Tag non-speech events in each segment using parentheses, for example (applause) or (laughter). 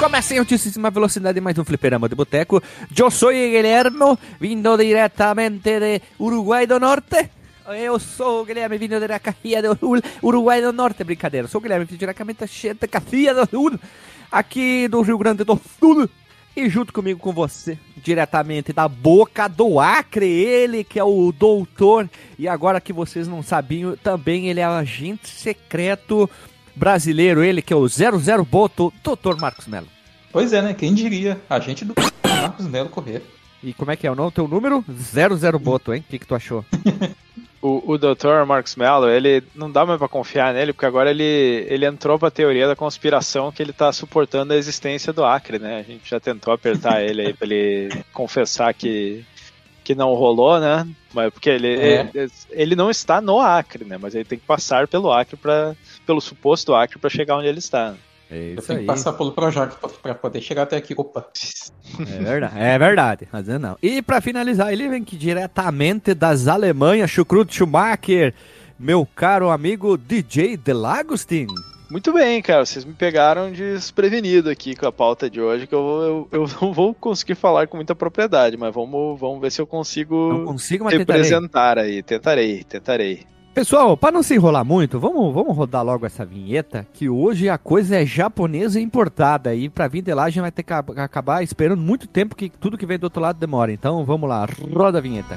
Começa em altíssima velocidade mais um fliperama de boteco. Eu sou Guilherme, vindo diretamente de Uruguai do Norte. Eu sou o Guilherme, vindo da Cacia do Sul, Uruguai do Norte. Brincadeira, sou o Guilherme, diretamente da Cacia do Sul, aqui do Rio Grande do Sul. E junto comigo com você, diretamente da boca do Acre, ele que é o doutor. E agora que vocês não sabiam, também ele é o agente secreto brasileiro, ele que é o 00 Boto, doutor Marcos Melo. Pois é, né? Quem diria? Agente do Marcos Melo correr. E como é que é o nome? Teu número? 00 Boto, hein? O que, que tu achou? (laughs) o, o Dr. Mello, ele não dá mais pra confiar nele, porque agora ele, ele entrou pra teoria da conspiração que ele tá suportando a existência do Acre, né? A gente já tentou apertar (laughs) ele aí pra ele confessar que, que não rolou, né? Mas porque ele, é. ele, ele, não está no Acre, né? Mas ele tem que passar pelo Acre para pelo suposto Acre para chegar onde ele está. É eu tenho aí. que passar pelo projeto para poder chegar até aqui. Opa. É verdade, é verdade, mas não. E para finalizar, ele vem que diretamente das Alemanhas, Chucrut Schumacher, meu caro amigo DJ Delagostin. Muito bem, cara. Vocês me pegaram desprevenido aqui com a pauta de hoje, que eu, eu, eu (laughs) não vou conseguir falar com muita propriedade, mas vamos, vamos ver se eu consigo não consigo, representar tentarei. aí. Tentarei, tentarei. Pessoal, para não se enrolar muito, vamos, vamos rodar logo essa vinheta, que hoje a coisa é japonesa importada e para vir de lá a gente vai ter que acabar esperando muito tempo que tudo que vem do outro lado demora. Então vamos lá, roda a vinheta.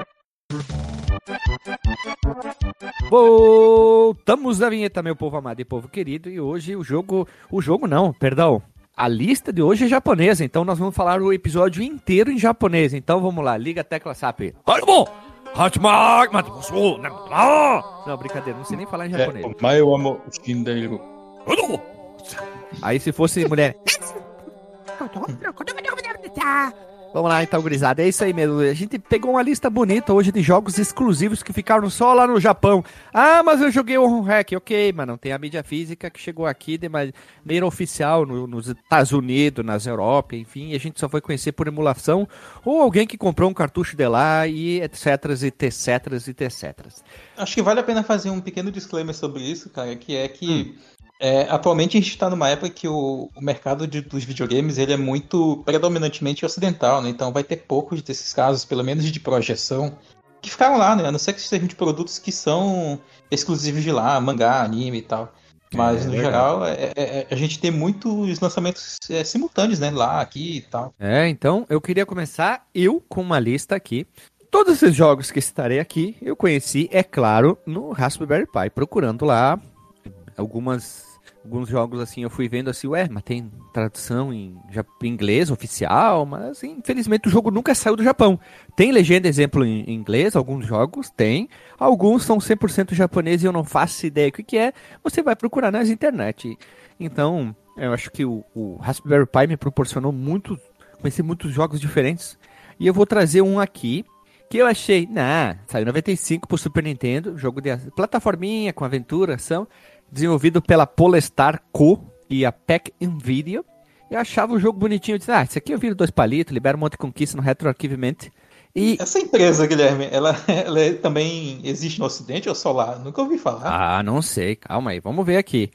Voltamos da vinheta, meu povo amado e povo querido, e hoje o jogo, o jogo não, perdão, a lista de hoje é japonesa, então nós vamos falar o episódio inteiro em japonês. Então vamos lá, liga a tecla SAP. Não, brincadeira, não sei nem falar em japonês. Aí se fosse mulher. (laughs) Vamos lá então, gurizada. É isso aí mesmo. A gente pegou uma lista bonita hoje de jogos exclusivos que ficaram só lá no Japão. Ah, mas eu joguei o Hack. Ok, mas não tem a mídia física que chegou aqui de maneira oficial no, nos Estados Unidos, nas Europa, enfim. E a gente só foi conhecer por emulação ou alguém que comprou um cartucho de lá e etc, etc, e etc. Acho que vale a pena fazer um pequeno disclaimer sobre isso, cara, que é que hum. É, atualmente a gente está numa época que o, o mercado de, dos videogames ele é muito predominantemente ocidental, né? então vai ter poucos desses casos, pelo menos de projeção, que ficaram lá, né? A não ser que sejam de produtos que são exclusivos de lá, mangá, anime e tal. Mas, é, no geral, é, é, é, a gente tem muitos lançamentos é, simultâneos, né? Lá, aqui e tal. É, então eu queria começar eu com uma lista aqui. Todos esses jogos que estarei aqui, eu conheci, é claro, no Raspberry Pi, procurando lá algumas alguns jogos assim eu fui vendo assim, ué, mas tem tradução em, inglês oficial, mas assim, infelizmente o jogo nunca saiu do Japão. Tem legenda, exemplo, em inglês, alguns jogos tem, alguns são 100% japonês e eu não faço ideia o que, que é, você vai procurar nas internet. Então, eu acho que o, o Raspberry Pi me proporcionou muito, conheci muitos jogos diferentes, e eu vou trazer um aqui, que eu achei, nah, saiu 95 pro Super Nintendo, jogo de plataforminha com aventura, ação, desenvolvido pela Polestar Co. e a PEC Nvidia. Eu achava o jogo bonitinho. Eu disse, ah, isso aqui eu viro dois palitos, libera um monte de conquista no retroarquivement. E... Essa empresa, Guilherme, ela, ela é, também existe no Ocidente ou só lá? Nunca ouvi falar. Ah, não sei. Calma aí, vamos ver aqui.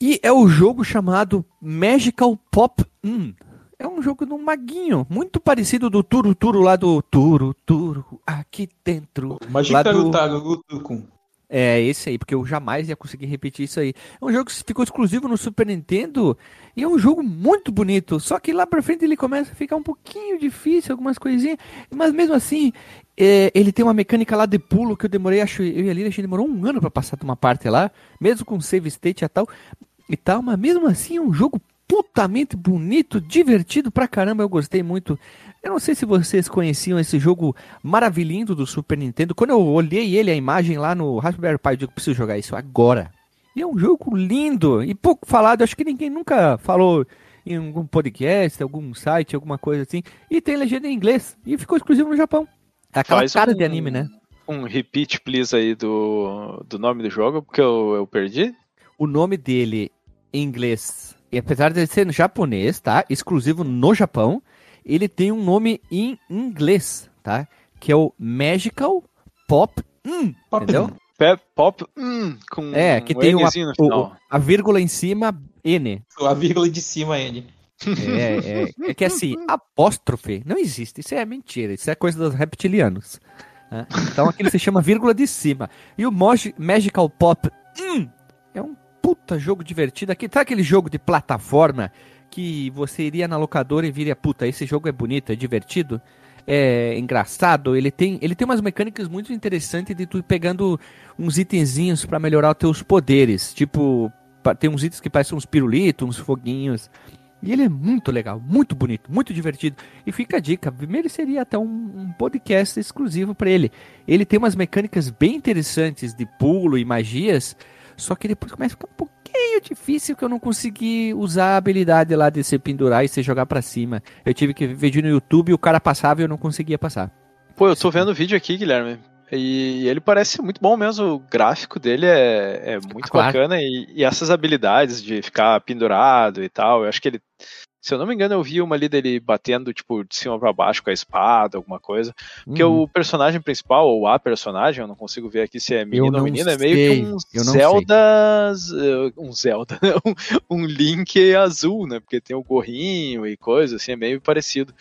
E é o jogo chamado Magical Pop 1. É um jogo do maguinho, muito parecido do Turo Turo lá do Turo Turo aqui dentro. Magical do... Tarutukum. É, esse aí, porque eu jamais ia conseguir repetir isso aí. É um jogo que ficou exclusivo no Super Nintendo e é um jogo muito bonito. Só que lá pra frente ele começa a ficar um pouquinho difícil, algumas coisinhas. Mas mesmo assim, é, ele tem uma mecânica lá de pulo que eu demorei, acho, eu e a Lila, a gente demorou um ano pra passar de uma parte lá, mesmo com save state e tal. E tal, mas mesmo assim é um jogo putamente bonito, divertido pra caramba, eu gostei muito. Eu não sei se vocês conheciam esse jogo maravilhoso do Super Nintendo. Quando eu olhei ele, a imagem lá no Raspberry Pi, eu digo, preciso jogar isso agora. E é um jogo lindo e pouco falado. Acho que ninguém nunca falou em algum podcast, algum site, alguma coisa assim. E tem legenda em inglês. E ficou exclusivo no Japão. É aquela Faz cara um- de anime, né? Um repeat, please, aí do, do nome do jogo, porque eu, eu perdi. O nome dele em inglês, e apesar de ele ser japonês, tá? Exclusivo no Japão, ele tem um nome em inglês, tá? Que é o Magical Pop. Hum, Pop entendeu? Pe- Pop, hum, com É, que um tem uma, o- a vírgula em cima, N. A vírgula de cima ele. É, é, é que assim, apóstrofe não existe. Isso é mentira. Isso é coisa dos reptilianos. né? Então aquilo se chama vírgula de cima. E o Magical Pop hum, é um puta jogo divertido. Aqui, sabe aquele jogo de plataforma que você iria na locadora e viria, puta, esse jogo é bonito, é divertido? É engraçado, ele tem, ele tem umas mecânicas muito interessantes de tu ir pegando uns itenzinhos pra melhorar os teus poderes. Tipo, tem uns itens que parecem uns pirulitos, uns foguinhos. E ele é muito legal, muito bonito, muito divertido. E fica a dica, mereceria até um, um podcast exclusivo para ele. Ele tem umas mecânicas bem interessantes de pulo e magias, só que depois começa a ficar um pouquinho difícil que eu não consegui usar a habilidade lá de se pendurar e se jogar para cima. Eu tive que ver vídeo no YouTube e o cara passava e eu não conseguia passar. Pô, eu tô vendo o vídeo aqui, Guilherme. E ele parece muito bom mesmo. O gráfico dele é, é muito claro. bacana. E, e essas habilidades de ficar pendurado e tal. Eu acho que ele. Se eu não me engano, eu vi uma ali dele batendo, tipo, de cima pra baixo com a espada, alguma coisa. Porque Uhum. o personagem principal, ou a personagem, eu não consigo ver aqui se é menino ou menina, é meio sei, que um eu não Zelda. eh, Um Zelda, (laughs) um, um Link azul, né? Porque tem o gorrinho e coisa, assim, é meio parecido.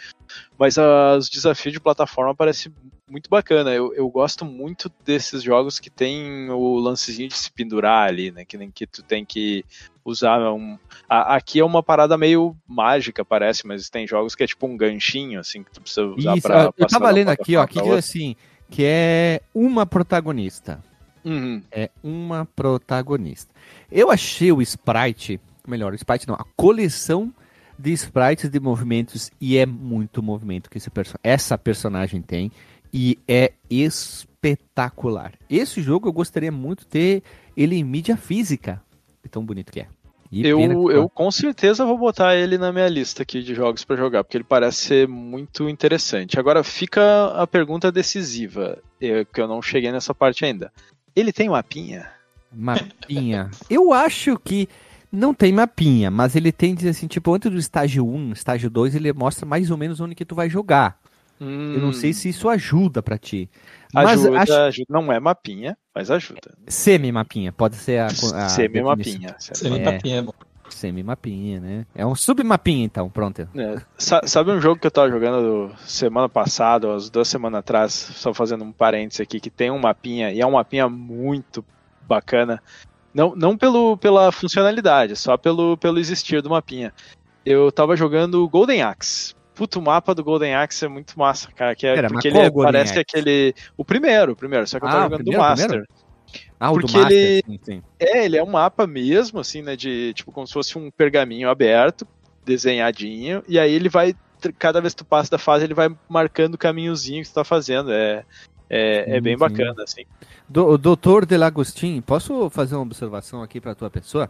Mas os desafios de plataforma parecem muito bacana. Eu, eu gosto muito desses jogos que tem o lancezinho de se pendurar ali, né? Que nem que tu tem que usar um. a- aqui é uma parada meio mágica, parece, mas tem jogos que é tipo um ganchinho, assim, que tu precisa usar Isso, pra. eu tava lendo aqui, ó, pra diz assim, que é uma protagonista. Uhum. é uma protagonista. Eu achei o sprite, melhor, o sprite não, a coleção de sprites de movimentos e é muito movimento que perso essa personagem tem e é espetacular. Esse jogo eu gostaria muito de ter ele em mídia física, de tão bonito que é. E Eu, eu com certeza vou botar ele na minha lista aqui de jogos pra jogar, porque ele parece ser muito interessante. Agora fica a pergunta decisiva, eh, que eu não cheguei nessa parte ainda. Ele tem mapinha? Mapinha. Eu acho que não tem mapinha, mas ele tem, diz assim, tipo, antes do estágio 1, estágio 2, ele mostra mais ou menos onde que tu vai jogar. Eu não sei se isso ajuda pra ti. Mas Hum. ajuda, acho ajuda. Não é mapinha, mas ajuda. semi-mapinha, pode ser a, a. (laughs) Semi-mapinha. Semi É. é bom. Semi-mapinha, né? É um sub-mapinha, então, pronto. É, sa- sabe um jogo que eu tava jogando semana passada, ou as duas semanas atrás, só fazendo um parênteses aqui, que tem um mapinha, e é um mapinha muito bacana. Não, não pelo, pela funcionalidade, só pelo, pelo existir do mapinha. Eu tava jogando Golden Axe. Puto, o mapa do Golden Axe é muito massa, cara. Que é, Pera, porque ele é- parece Axe? aquele. O primeiro, o primeiro, só que eu Ah, tava o jogando primeiro, do Master. primeiro? Ah, o Porque Master, ele- sim, sim. É, ele é um mapa mesmo, assim, né? De tipo como se fosse um pergaminho aberto, desenhadinho, e aí ele vai. Cada vez que tu passa da fase, ele vai marcando o caminhozinho que tu tá fazendo. É, é, é bem Sim, bacana, assim. Do, doutor Delagostin, posso fazer uma observação aqui pra tua pessoa?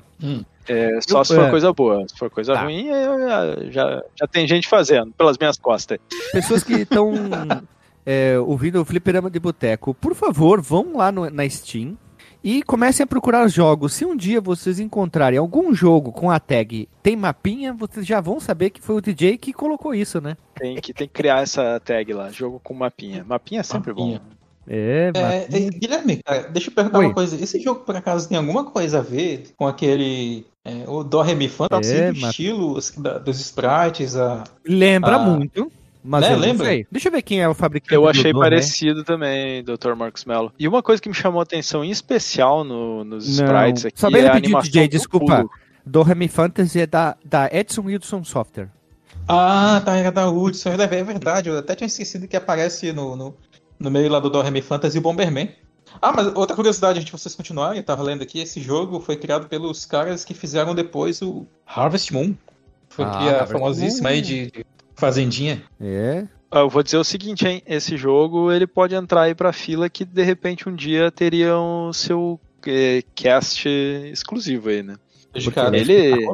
É, só Eu- se for é. coisa boa. Se for coisa Tá. ruim, é, já, já, já tem gente fazendo, pelas minhas costas. Pessoas que estão (laughs) é, ouvindo o Fliperama de Boteco, por favor, vão lá no- na Steam e comecem a procurar jogos. Se um dia vocês encontrarem algum jogo com a tag tem mapinha, vocês já vão saber que foi o DJ que colocou isso, né? Tem que, tem que criar essa tag lá, jogo com mapinha. Mapinha é sempre Mapinha. bom. É, É, é, Guilherme, cara, deixa eu perguntar Oi. uma coisa. Esse jogo, por acaso, tem alguma coisa a ver com aquele. É, o Dó Ré Mi Fã, tá É, assim, do mas- estilo assim, da- dos sprites, a. Lembra Ah. muito. Mas Né, eu não lembra? sei. Deixa eu ver quem é o fabricante Eu do achei Dom, parecido também, Dr. Marcos Mello. E uma coisa que me chamou a atenção em especial no- nos Não. sprites aqui Só bem é a rapidinho, animação DJ, do desculpa. pulo. Do Remy Fantasy é da, da Edson Wilson Software. Ah, tá, era da Hudson, é é verdade, eu até tinha esquecido que aparece no, no, no meio lá do Doremi Fantasy o Bomberman. Ah, mas outra curiosidade, antes de vocês continuarem, eu tava lendo aqui, esse jogo foi criado pelos caras que fizeram depois o Harvest Moon. Foi Ah, a famosíssima aí de, de Fazendinha. É. Ah, Eu vou dizer o seguinte, hein? Esse jogo ele pode entrar aí pra fila que de repente um dia teria o seu eh, cast exclusivo aí, né? Dedicado. ele-?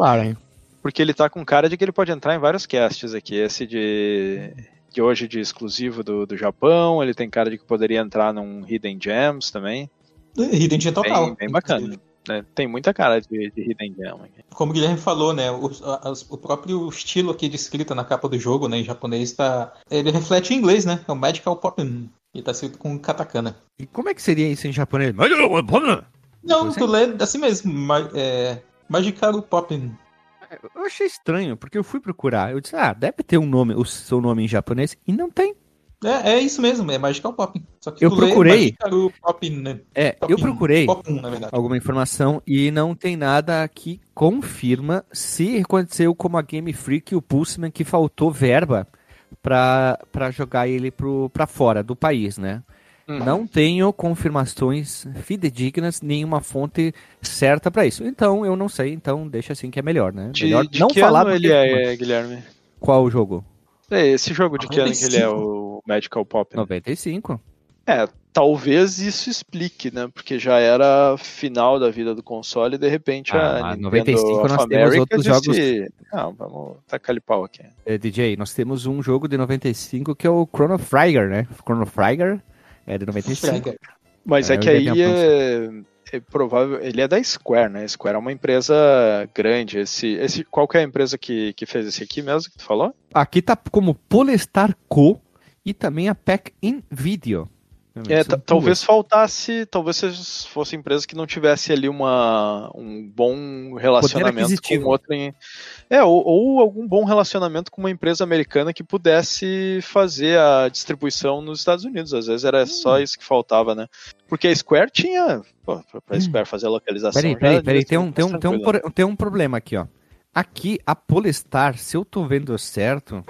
Porque ele tá com cara de que ele pode entrar em vários casts aqui. Esse de, de hoje de exclusivo do, do Japão, ele tem cara de que poderia entrar num Hidden Gems também. Hidden Gem total. Bem, bem bacana. Né? Tem muita cara de, de Hidden Gem. Como o Guilherme falou, né? O, a- o próprio estilo aqui de escrita na capa do jogo, né, em japonês, tá. Ele reflete em inglês, né? É o Magical Poppin. E tá escrito com katakana. E como é que seria isso em japonês? Não, é. tu lê assim mesmo. Ma é, Magical Poppin. Eu achei estranho, porque eu fui procurar. Eu disse, ah, deve ter um nome, o seu nome em japonês, e não tem. É, é isso mesmo, é Magical Poppin. Só que Eu procurei. Poppin, né? É, eu Poppin. procurei na verdade. alguma informação e não tem nada que confirma se aconteceu como a Game Freak e o Pulseman que faltou verba pra, pra jogar ele pro, pra fora do país, né? Uhum. Não tenho confirmações fidedignas, nenhuma fonte certa pra isso. Então, eu não sei, então deixa assim que é melhor, né? De, melhor de não que falar ano ele é, Guilherme? Qual o jogo? É, esse jogo de que ano que ele é 95. o Magical Pop? né? 95. É, talvez isso explique, né? Porque já era final da vida do console e de repente Ah, a Nintendo 95 of nós temos America outros disse, Não, vamos tacar pau aqui. É, DJ, nós temos um jogo de 95 que é o Chrono Trigger, né? Chrono Trigger é de 95. Frega. Mas É, é, que aí é, é provável. Ele é da Square, né? Square é uma empresa grande. Esse, esse, qual que é a empresa que, que fez esse aqui mesmo que tu falou? Aqui tá como Polestar Co. e também a Pack in Video. É, talvez faltasse, talvez fossem empresa que não tivesse ali uma, um bom relacionamento com outra. É, ou, ou algum bom relacionamento com uma empresa americana que pudesse fazer a distribuição nos Estados Unidos. Às vezes era só Hum. isso que faltava, né? Porque a Square tinha. Pô, pra pra Square fazer a localização. Peraí, peraí, peraí, tem um, tem, um, tem, um, pro- tem um problema aqui, ó. Aqui, a Polestar, se eu tô vendo certo.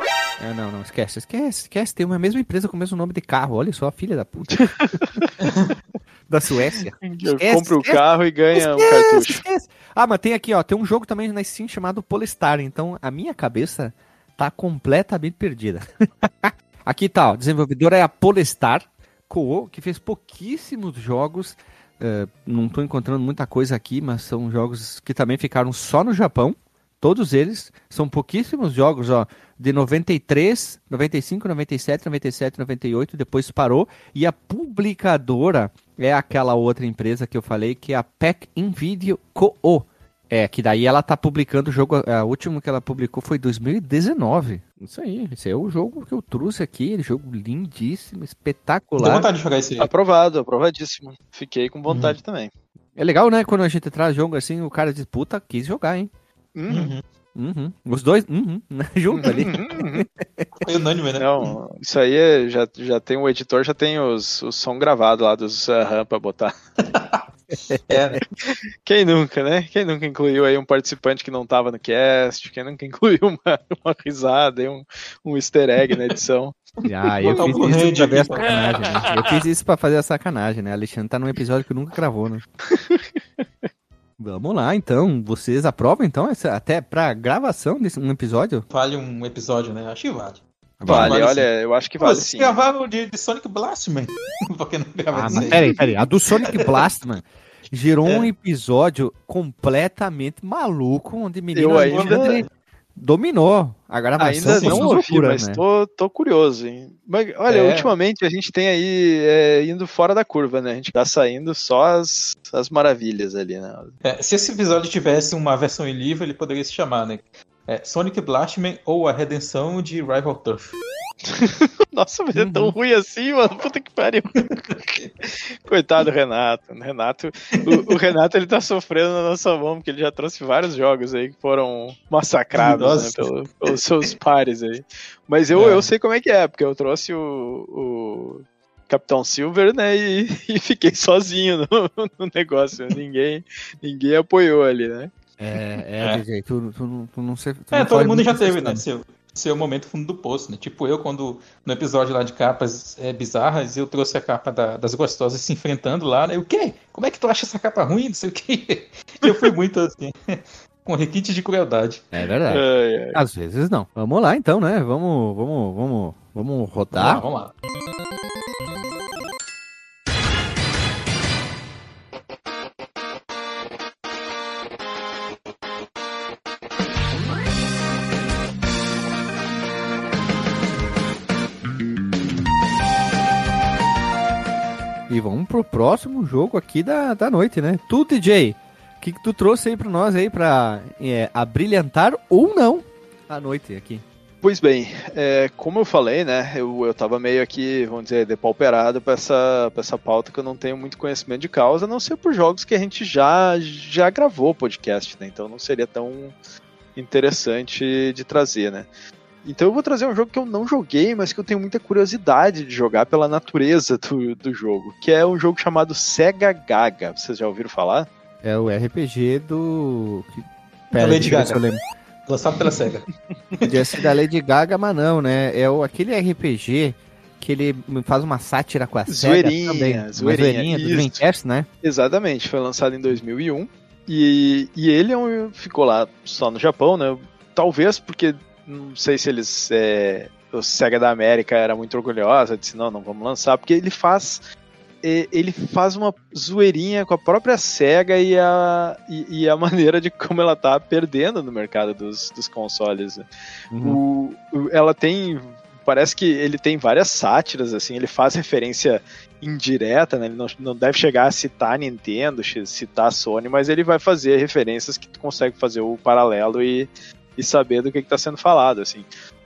É, não, não, esquece, esquece, esquece. Tem uma mesma empresa com o mesmo nome de carro. Olha só, a filha da puta. (laughs) da Suécia. Esquece, compro o carro e ganha um Esquece, cartucho. esquece. Ah, mas tem aqui, ó, tem um jogo também na Steam chamado Polestar, então a minha cabeça tá completamente perdida. (laughs) aqui tá, ó, desenvolvedora é a Polestar Co, que fez pouquíssimos jogos, eh, não tô encontrando muita coisa aqui, mas são jogos que também ficaram só no Japão, todos eles, são pouquíssimos jogos, ó, de 93, 95, 97, 97, 98, depois parou, e a publicadora é aquela outra empresa que eu falei, que é a Pack Invideo Co. É, que daí ela tá publicando o jogo, a última que ela publicou foi 2019. Isso aí, esse é o jogo que eu trouxe aqui, jogo lindíssimo, espetacular. vontade de jogar esse aí. Aprovado, aprovadíssimo. Fiquei com vontade também. É legal, né, quando a gente traz jogo assim, o cara diz, puta, quis jogar, hein? Uhum. Uhum. Uhum. Os dois, uhum, (laughs) junto ali. Uhum. Foi unânime, né? Não, isso aí é- já, já tem o editor, já tem os, o som gravado lá dos uh, RAM pra botar. (laughs) É, né? (laughs) Quem nunca, né? Quem nunca incluiu aí um participante que não tava no cast? Quem nunca incluiu uma, uma risada, um, um easter egg na edição? Ah, eu o fiz isso pra ver a sacanagem, né? Eu fiz isso pra fazer a sacanagem, né? Alexandre tá num episódio que nunca gravou, né? Vamos lá, então. Vocês aprovam, então, essa, até pra gravação desse um episódio? Vale um episódio, né? Acho que vale. Vale, vale olha, eu acho que vale vocês sim. gravaram de, de Sonic Blast, man. (laughs) Por que não gravaram Ah, isso aí? peraí, peraí. A do Sonic (laughs) Blast, mano, gerou É. um episódio completamente maluco, onde menino Eu ainda- dominou a gravação. Ainda não ouvi, loucura, mas né? tô, tô curioso, hein? Mas, olha, É. ultimamente a gente tem aí é, indo fora da curva, né? A gente tá saindo só as, as maravilhas ali, né? É, se esse episódio tivesse uma versão em livro, ele poderia se chamar, né? É Sonic Blastman ou a redenção de Rival Turf. (laughs) Nossa, mas é tão Uhum. ruim assim, mano. Puta que pariu. (laughs) Coitado do Renato. Renato o, o Renato ele tá sofrendo na nossa mão, porque ele já trouxe vários jogos aí que foram massacrados né, pelo- pelos seus pares aí. Mas eu, É. eu sei como é que é, porque eu trouxe o, o Capitão Silver, né? E, (laughs) e fiquei sozinho no, no negócio. Ninguém, ninguém apoiou ali, né? É, é, É. DJ, tu, tu, não- tu não sei. tu É, não todo mundo já teve, né? Seu, seu momento fundo do poço, né? Tipo eu, quando no episódio lá de capas é, bizarras, eu trouxe a capa da- das gostosas se enfrentando lá, né? O quê? Como é que tu acha essa capa ruim? Não sei o quê. (laughs) Eu fui muito assim, (laughs) com requinte de crueldade. É verdade. Ai, ai. Às vezes não. Vamos lá então, né? Vamos, vamos, vamos, vamos Vamos lá, rodar. vamos lá. Pro próximo jogo aqui da, da noite, né? Tu, DJ, o que, que tu trouxe aí pra nós aí pra é, abrilhantar ou não a noite aqui? Pois bem, é, como eu falei, né, eu, eu tava meio aqui, vamos dizer, depauperado pra essa, pra essa pauta que eu não tenho muito conhecimento de causa, a não ser por jogos que a gente já, já gravou podcast, né, então não seria tão interessante de trazer, né. Então eu vou trazer um jogo que eu não joguei, mas que eu tenho muita curiosidade de jogar pela natureza do, do jogo, que é um jogo chamado Sega Gaga, vocês já ouviram falar? É o RPG do. Da Lady Gaga. eu. Lançado pela SEGA. (laughs) Podia ser da Lady Gaga, mas não, né? É o, aquele RPG que ele faz uma sátira com a SEGA Zoeirinha, também. Uma zoeirinha, zoeirinha do. Dreamcast, né? Exatamente, foi lançado em 2001 e, e ele é um- ficou lá só no Japão, né? Talvez porque não sei se eles é, o Sega da América era muito orgulhosa, disse não, não vamos lançar porque ele faz ele faz uma zoeirinha com a própria SEGA e a, e, e a (laughs) maneira de como ela tá perdendo no mercado dos, dos consoles. né? O- o- ela tem. Parece que ele tem várias sátiras, assim, ele faz referência indireta, né? Ele não, não deve chegar a citar Nintendo, citar Sony, mas ele vai fazer referências que tu consegue fazer o paralelo e, e saber do que, está sendo falado, assim.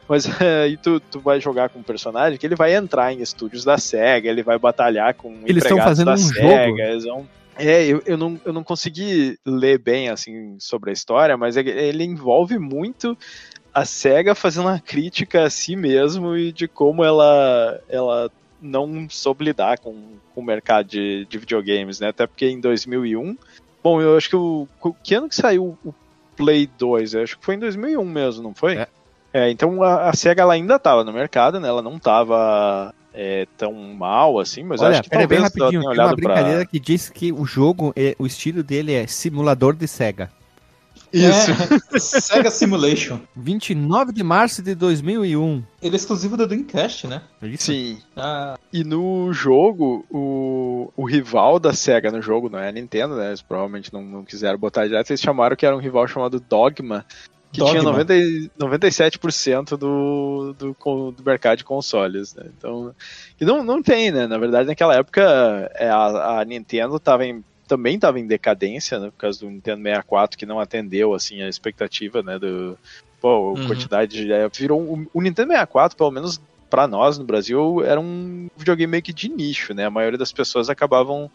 Mas aí (laughs) tu, tu vai jogar com um personagem que ele vai entrar em estúdios da SEGA, ele vai batalhar com Eles estão empregados fazendo da um SEGA, jogo. eles vão- É, eu, eu, não, eu não consegui ler bem assim sobre a história, mas ele- ele envolve muito a SEGA fazendo uma crítica a si mesmo e de como ela, ela não soube lidar com, com o mercado de, de videogames, né? Até porque em 2001, bom, eu acho que o que ano que saiu o Play 2? Eu acho que foi em 2001 mesmo, não foi? É. É, então a, a SEGA ela ainda estava no mercado, né? Ela não estava é, tão mal assim, mas Olha, acho que bem talvez ela rapidinho, tenha tem uma olhado pra... brincadeira que diz que o jogo, é, o estilo dele é simulador de SEGA. Isso. É, (laughs) SEGA Simulation. 29 de março de 2001. Ele é exclusivo da Dreamcast, né? É isso? Sim. Ah, E no jogo, o, o rival da SEGA no jogo, não é a Nintendo, né? Eles provavelmente não, não quiseram botar direto, eles chamaram que era um rival chamado Dogma, que Dogma. tinha 90, e- 97% do, do, do mercado de consoles, né? Então, e não, não tem, né? Na verdade, naquela época, é, a, a Nintendo tava em, também estava em decadência, né? Por causa do Nintendo 64, que não atendeu, assim, a expectativa, né? Do, pô, Uhum. quantidade de... é, Virou, o, o Nintendo 64, pelo menos pra nós no Brasil, era um videogame meio que de nicho, né? A maioria das pessoas acabavam...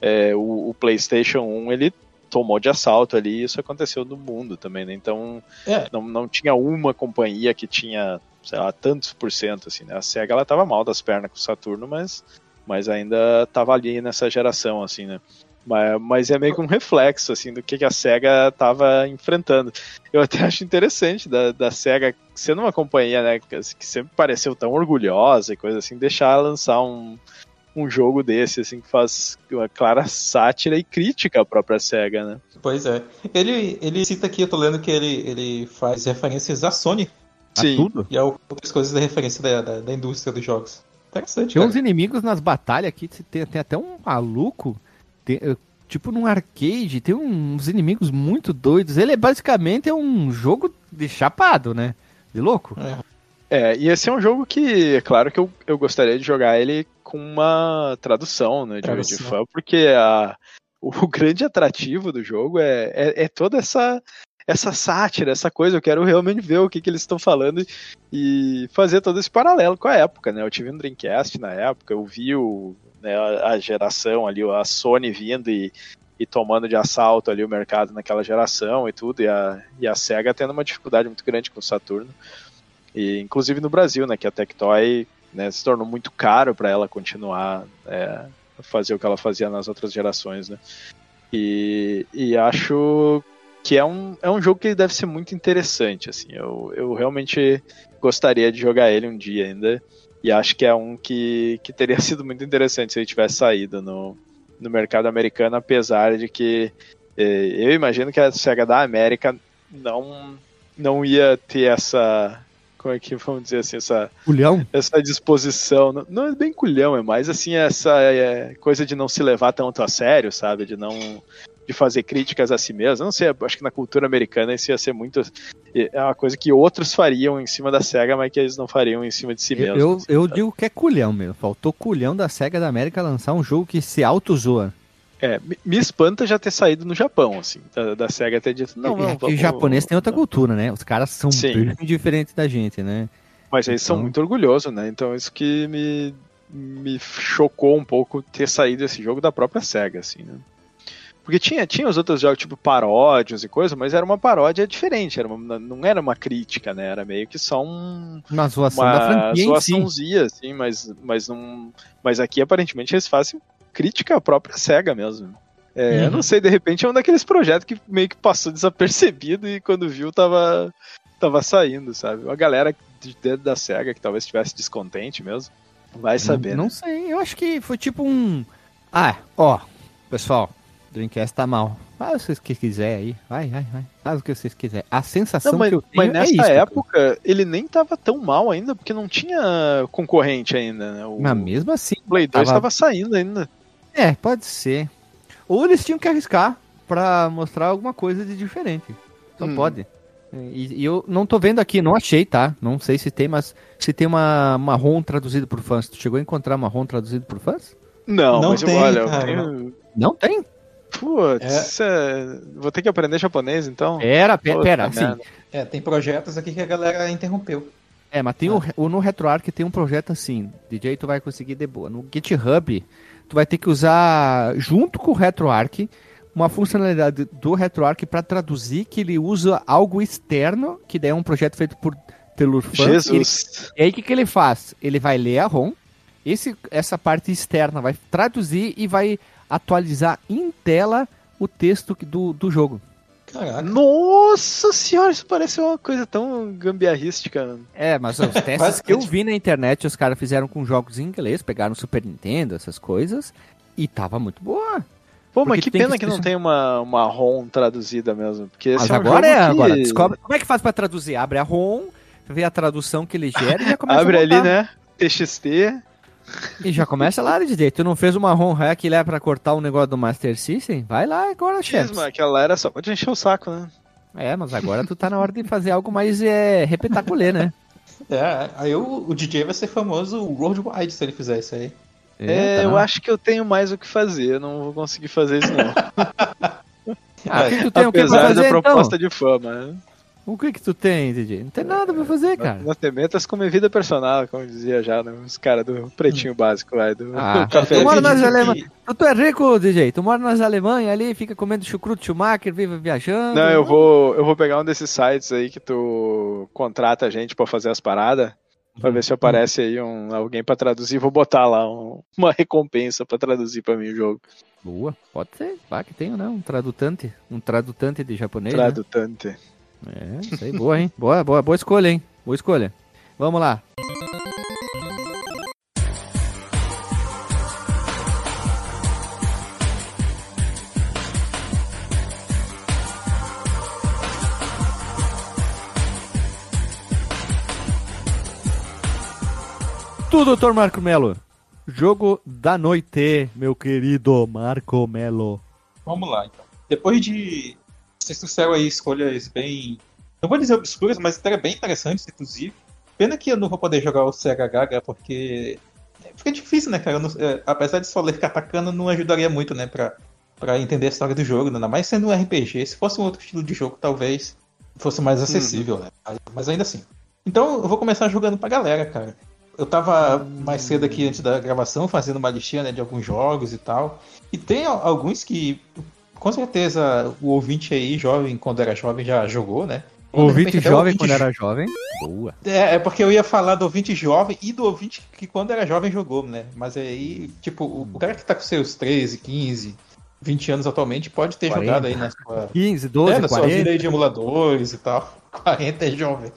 é, o, o PlayStation 1, ele tomou de assalto ali, e isso aconteceu no mundo também, né? Então, É. não, não tinha uma companhia que tinha, sei lá, tantos por cento, assim, né? A SEGA, ela tava mal das pernas com o Saturno, mas, mas ainda tava ali nessa geração, assim, né? Mas, mas é meio que um reflexo, assim, do que, que a SEGA tava enfrentando. Eu até acho interessante da, da SEGA, sendo uma companhia, né, que, que sempre pareceu tão orgulhosa e coisa assim, deixar lançar um, um jogo desse, assim, que faz uma clara sátira e crítica à própria SEGA, né? pois é. Ele, ele cita aqui, eu tô lendo que ele, ele faz referências à Sony A Sim. tudo. e a outras coisas da referência da, da, da indústria dos jogos. Interessante, Tem cara. uns inimigos nas batalhas aqui, tem, tem até um maluco, tem, eh, tipo num arcade, tem uns inimigos muito doidos. Ele é basicamente é um jogo de chapado, né? De louco. É, e esse é um jogo que, é claro que eu, eu gostaria de jogar ele com uma tradução, né, de, de Tradução. fã, porque a, o (laughs) grande atrativo do jogo é, é, é toda essa essa sátira, essa coisa, eu quero realmente ver o que, que eles estão falando e fazer todo esse paralelo com a época, né? Eu tive um Dreamcast na época, eu vi o, né, a geração ali, a Sony vindo e, e tomando de assalto ali o mercado naquela geração e tudo, e a, e a SEGA tendo uma dificuldade muito grande com o Saturno. E inclusive no Brasil, né, que a Tectoy né, se tornou muito caro para ela continuar é, fazer o que ela fazia nas outras gerações, né? E, e acho que é um, é um jogo que deve ser muito interessante, assim. Eu, eu realmente gostaria de jogar ele um dia ainda. E acho que é um que, que teria (laughs) sido muito interessante se ele tivesse saído no, no mercado americano, apesar de que eh, eu imagino que a SEGA da América não, não ia ter essa como é que vamos dizer assim, essa, culhão? essa disposição, não, não é bem culhão, é mais assim, essa é, coisa de não se levar tanto a sério, sabe, de não de fazer críticas a si mesmo, não sei, acho que na cultura americana isso ia ser muito, é uma coisa que outros fariam em cima da SEGA, mas que eles não fariam em cima de si mesmos. Eu, assim, eu digo que é culhão mesmo, faltou culhão da SEGA da América lançar um jogo que se auto-zoa. É, me espanta já ter saído no Japão, assim, da, da SEGA ter dito, não, não, é, vamos, O japonês tem outra cultura, né? Os caras são Sim. bem diferentes da gente, né? Mas eles então... são muito orgulhosos, né? Então isso que me, me chocou um pouco ter saído esse jogo da própria SEGA, assim, né? Porque tinha, tinha os outros jogos, tipo paródias e coisa, mas era uma paródia diferente, era uma, não era uma crítica, né? Era meio que só um. Uma zoação uma da franquia. Zoaçãozinha, si. assim, mas, mas, não, mas aqui aparentemente eles fazem crítica à própria SEGA mesmo. É, uhum. Eu não sei, de repente é um daqueles projetos que meio que passou desapercebido e quando viu tava, tava saindo, sabe? Uma galera de dentro da SEGA que talvez estivesse descontente mesmo. Vai saber. Não, né? não sei, eu acho que foi tipo um. Ah, ó, pessoal, Dreamcast tá mal. Faz o que quiser aí. Vai, vai, vai. Faz o que vocês quiserem. A sensação não, mas, que eu tenho Mas nessa é isso, época, cara. ele nem tava tão mal ainda, porque não tinha concorrente ainda, né? O, mas mesmo assim. O Play 2 tava... tava saindo ainda. É, pode ser. Ou eles tinham que arriscar para mostrar alguma coisa de diferente. Só hum. pode. E, e, eu não tô vendo aqui, não achei, tá? Não sei se tem, mas se tem uma marrom traduzido por fãs. Tu chegou a encontrar marrom traduzido por fãs? Não, não mas tem, eu, olha, cara, tenho... Não tem? Putz, é. é... vou ter que aprender japonês então? Pera, pera, pera assim. É, tem projetos aqui que a galera interrompeu. É, mas tem ah. o, no RetroArch tem um projeto assim, DJ tu vai conseguir de boa. No GitHub tu vai ter que usar, junto com o RetroArch, uma funcionalidade do RetroArch para traduzir que ele usa algo externo, que daí é um projeto feito por Telur Jesus! e aí o que, que ele faz? Ele vai ler a ROM, esse, essa parte externa vai traduzir e vai atualizar em tela o texto do, do jogo. Caraca. Nossa senhora, isso parece uma coisa tão gambiarrística. É, mas os (laughs) testes que eu vi na internet, os caras fizeram com jogos em inglês, pegaram Super Nintendo, essas coisas, e tava muito boa. Pô, mas que pena que, que, não tem uma, uma ROM traduzida mesmo. Porque mas é um agora é, que... agora. Descobre, como é que faz pra traduzir? Abre a ROM, vê a tradução que ele gera e já começa Abre a ali, né? TXT. E já começa lá, DJ. Tu não fez uma ROM hack lá pra cortar o negócio do Master System? Vai lá agora, chefe. Aquela era só pra te encher o saco, né? É, mas agora tu tá na hora de fazer algo mais é, repetaculê, né? É, aí o, o DJ vai ser famoso worldwide se ele fizer isso aí. É, é tá. eu acho que eu tenho mais o que fazer, eu não vou conseguir fazer isso não. (laughs) ah, tem Apesar o que fazer, da proposta então? de fama. Né? O que que tu tem, DJ? Não tem nada pra fazer, cara. Não metas como vida personal, como dizia já, né? os caras do pretinho básico lá, do, ah, do café. Tu mora nas Alemanhas. Tu é rico, DJ. Tu mora nas Alemanhas ali, fica comendo chucrute Schumacher, vive viajando. Não, eu vou, eu vou pegar um desses sites aí que tu contrata a gente pra fazer as paradas. Pra ver se aparece aí um, alguém pra traduzir. Vou botar lá um, uma recompensa pra traduzir pra mim o jogo. Boa, pode ser. Vai que tenho, né? Um tradutante. Um tradutante de japonês. Né? Tradutante. Né? É, isso aí, boa, hein? Boa, boa, boa escolha, hein? Boa escolha. Vamos lá. Tu, doutor Marco Melo. Jogo da noite, meu querido Marco Melo. Vamos lá, então. Depois de vocês trouxeram aí escolhas bem. Não vou dizer obscuras, mas até bem interessantes, inclusive. Pena que eu não vou poder jogar o CHH, porque. Fica difícil, né, cara? Não... É, apesar de só ler katakana, não ajudaria muito, né, pra para entender a história do jogo, né? ainda mais sendo um RPG. Se fosse um outro estilo de jogo, talvez fosse mais acessível, né? Mas ainda assim. Então eu vou começar jogando pra galera, cara. Eu tava mais cedo aqui antes da gravação fazendo uma listinha né, de alguns jogos e tal. E tem alguns que, com certeza, o ouvinte aí, jovem, quando era jovem, já jogou, né? O ouvinte jovem quando era jovem. Boa. É, é porque eu ia falar do ouvinte jovem e do ouvinte que quando era jovem jogou, né? Mas aí, tipo, o cara que tá com seus 13, 15, 20 anos atualmente pode ter 40. jogado aí na sua. 15, 12, é, na 40. sua vida aí de emuladores e tal. (laughs) 40 é jovem.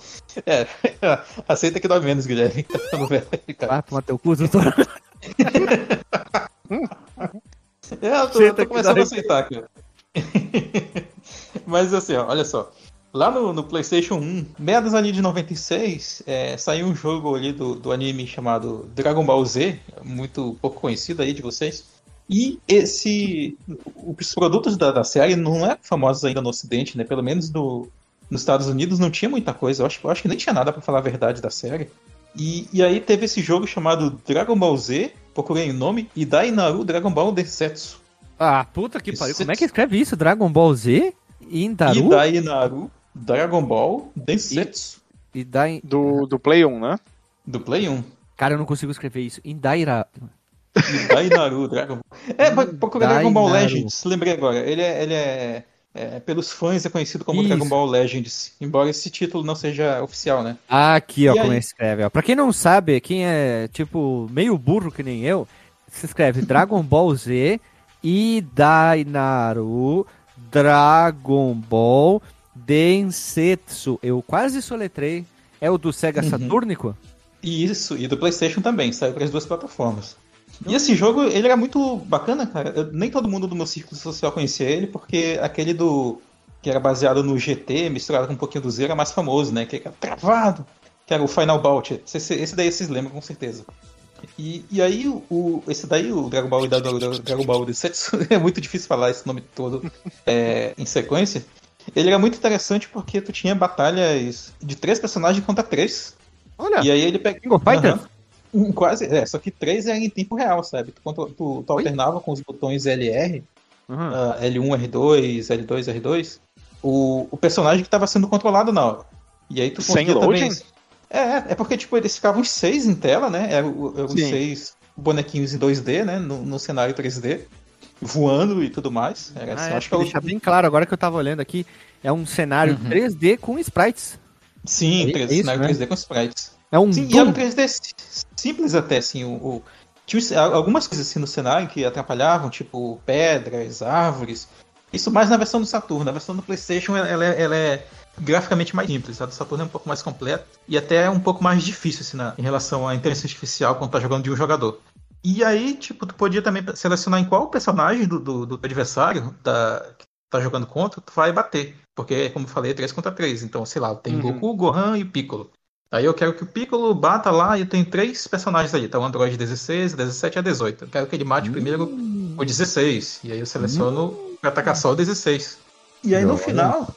É, (laughs) aceita que dói menos, Guilherme. (laughs) Tá ficando velho, cara. Ah, toma teu cu, doutor. é, eu tô, eu tô começando a aceitar, cara. (laughs) Mas assim, ó, olha só. Lá no, no, PlayStation 1, meados ali de 96, é, saiu um jogo ali do, do anime chamado Dragon Ball Z, muito pouco conhecido aí de vocês. E esse. Os produtos da, da série não eram famosos ainda no Ocidente, né? Pelo menos do, nos Estados Unidos não tinha muita coisa. Eu acho, eu acho que nem tinha nada para falar a verdade da série. E, e aí teve esse jogo chamado Dragon Ball Z, procurei o nome, e Dainaru Dragon Ball Densetsu. Ah, puta que pariu. Como é que escreve isso? Dragon Ball Z? Indaru? E Dainaru Dragon Ball Densetsu. E, e Dai... do, do Play 1, né? Do Play 1. Cara, eu não consigo escrever isso. Indaira... Dainaru, Dragon Ball. É, procura Dragon Ball Legends, lembrei agora. Ele é, ele é, é, pelos fãs é conhecido como Isso. Dragon Ball Legends, embora esse título não seja oficial, né? Ah, aqui, ó, e como aí... escreve. Ó. Pra quem não sabe, quem é, tipo, meio burro que nem eu, se escreve Dragon Ball Z e Dainaru Dragon Ball Densetsu. Eu quase soletrei. É o do Sega uhum. Saturnico? Isso, e do PlayStation também, saiu para as duas plataformas. E esse jogo, ele era muito bacana, cara. Eu, nem todo mundo do meu círculo social conhecia ele, porque aquele do. que era baseado no GT, misturado com um pouquinho do Z, era mais famoso, né? Que era travado, que era o Final Bout. Esse, esse daí vocês lembram com certeza. E, e aí, o, esse daí, o Dragon Ball, da, Dragon Ball Densetsu, (laughs) é muito difícil falar esse nome todo é, em sequência. Ele era muito interessante porque tu tinha batalhas de três personagens contra três. Olha! E aí ele pega. King of Fighters? Uhum. Quase, é, só que três era em tempo real, sabe? Tu, tu, tu alternava com os botões LR, uhum. uh, L1, R2, L2, R2, o, o personagem que estava sendo controlado na hora. E aí tu Sem loading? Também... é, é porque tipo, eles ficavam seis em tela, né? Eram, eram seis bonequinhos em 2D, né? No, no cenário 3D voando e tudo mais. Era, assim, ah, é, acho que deixar bem claro, agora que eu tava olhando aqui, é um cenário uhum. 3D com sprites. Sim, é, 3, é isso, cenário né? 3D com sprites. É um Sim, e era um 3D simples até, assim, o, o, tinha algumas coisas assim no cenário que atrapalhavam, tipo pedras, árvores. Isso mais na versão do Saturno. Na versão do PlayStation ela, é, ela é graficamente mais simples. A do Saturno é um pouco mais completa e até um pouco mais difícil assim, na, em relação à inteligência artificial quando tá jogando de um jogador. E aí, tipo, tu podia também selecionar em qual personagem do, do, do adversário da, que tá jogando contra, tu vai bater. Porque, como eu falei, é 3 contra 3. Então, sei lá, tem uhum. Goku, Gohan e Piccolo. Aí eu quero que o Piccolo bata lá e tem três personagens ali. Tá o Android 16, 17 e 18. Eu quero que ele mate hum. primeiro o 16. E aí eu seleciono hum. pra atacar só o 16. E aí no final.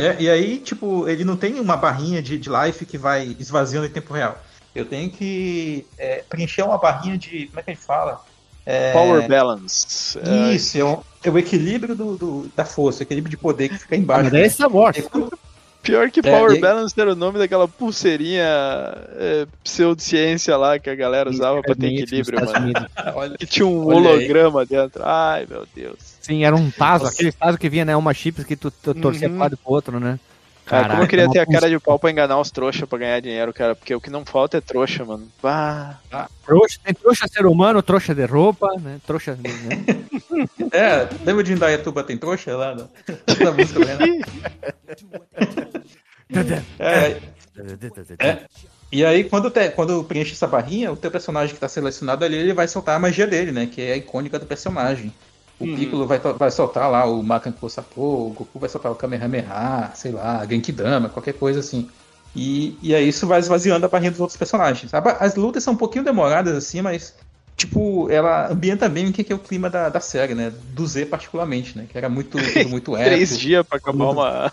É, e aí, tipo, ele não tem uma barrinha de, de life que vai esvaziando em tempo real. Eu tenho que é, preencher uma barrinha de. Como é que a gente fala? É... Power balance. Isso, é, o, é o equilíbrio do, do, da força, o equilíbrio de poder que fica embaixo. Ah, mas é essa morte. Pior que é, Power é, Balance era o nome daquela pulseirinha é, pseudociência lá que a galera usava pra ter equilíbrio, mano. (laughs) que tinha um holograma dentro. Ai, meu Deus. Sim, era um taso, aquele taso que vinha, né? Uma chips que tu, tu torcia uhum. pro lado pro outro, né? Caraca, como eu queria ter a cara de pau pra enganar os trouxas pra ganhar dinheiro, cara. Porque o que não falta é trouxa, mano. Bah. Ah, trouxa, tem trouxa ser humano, trouxa de roupa, né? Trouxa. Né? (laughs) é, lembra de Indaiatuba tem trouxa lá no, na música, né? (laughs) é, é. E aí, quando, te, quando preenche essa barrinha, o teu personagem que está selecionado ali, ele vai soltar a magia dele, né? Que é a icônica do personagem. O uhum. Piccolo vai, vai soltar lá o Makanko Sapo, o Goku vai soltar o Kamehameha, sei lá, Genkidama, qualquer coisa assim. E, e aí isso vai esvaziando a barrinha dos outros personagens. As lutas são um pouquinho demoradas assim, mas tipo, ela ambienta bem o que é o clima da, da série, né? Do Z particularmente, né? Que era muito, (laughs) muito épico. Três dias pra acabar uma...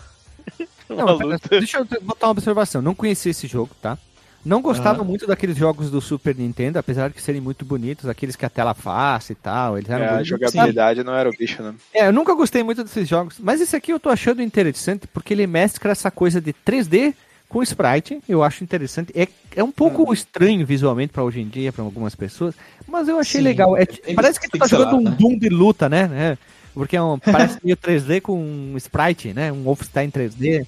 (laughs) uma Não, luta. Deixa eu botar uma observação. Não conheci esse jogo, tá? Não gostava muito daqueles jogos do Super Nintendo, apesar de serem muito bonitos, aqueles que a tela face e tal. Eles eram É, a bonitos. jogabilidade não era o bicho, né? É, eu nunca gostei muito desses jogos, mas esse aqui eu tô achando interessante porque ele mescla essa coisa de 3D com sprite, eu acho interessante. É, é um pouco estranho visualmente pra hoje em dia, pra algumas pessoas, mas eu achei Sim, legal. É é parece que tu tá jogando um né? Doom de luta, né? É, porque é um, parece meio 3D com um sprite, né? Um Wolfenstein 3D.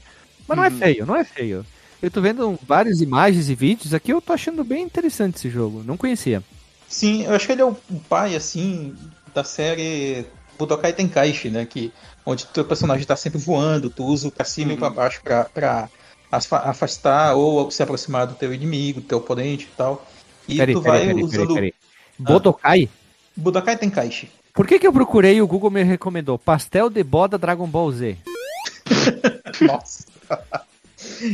Mas não é Uhum. feio, não é feio. Eu tô vendo várias imagens e vídeos aqui, eu tô achando bem interessante esse jogo. Não conhecia. Sim, eu acho que ele é o pai, assim, da série Budokai Tenkaichi, né? Que, onde o teu personagem tá sempre voando, tu usa o pra cima e pra baixo pra, pra afastar ou se aproximar do teu inimigo, do teu oponente e tal. E Peraí, tu peraí, vai peraí, usando peraí, peraí. Bodokai? Budokai Tenkaichi. Por que, que eu procurei e o Google me recomendou? Pastel de boda Dragon Ball Z. (laughs) Nossa.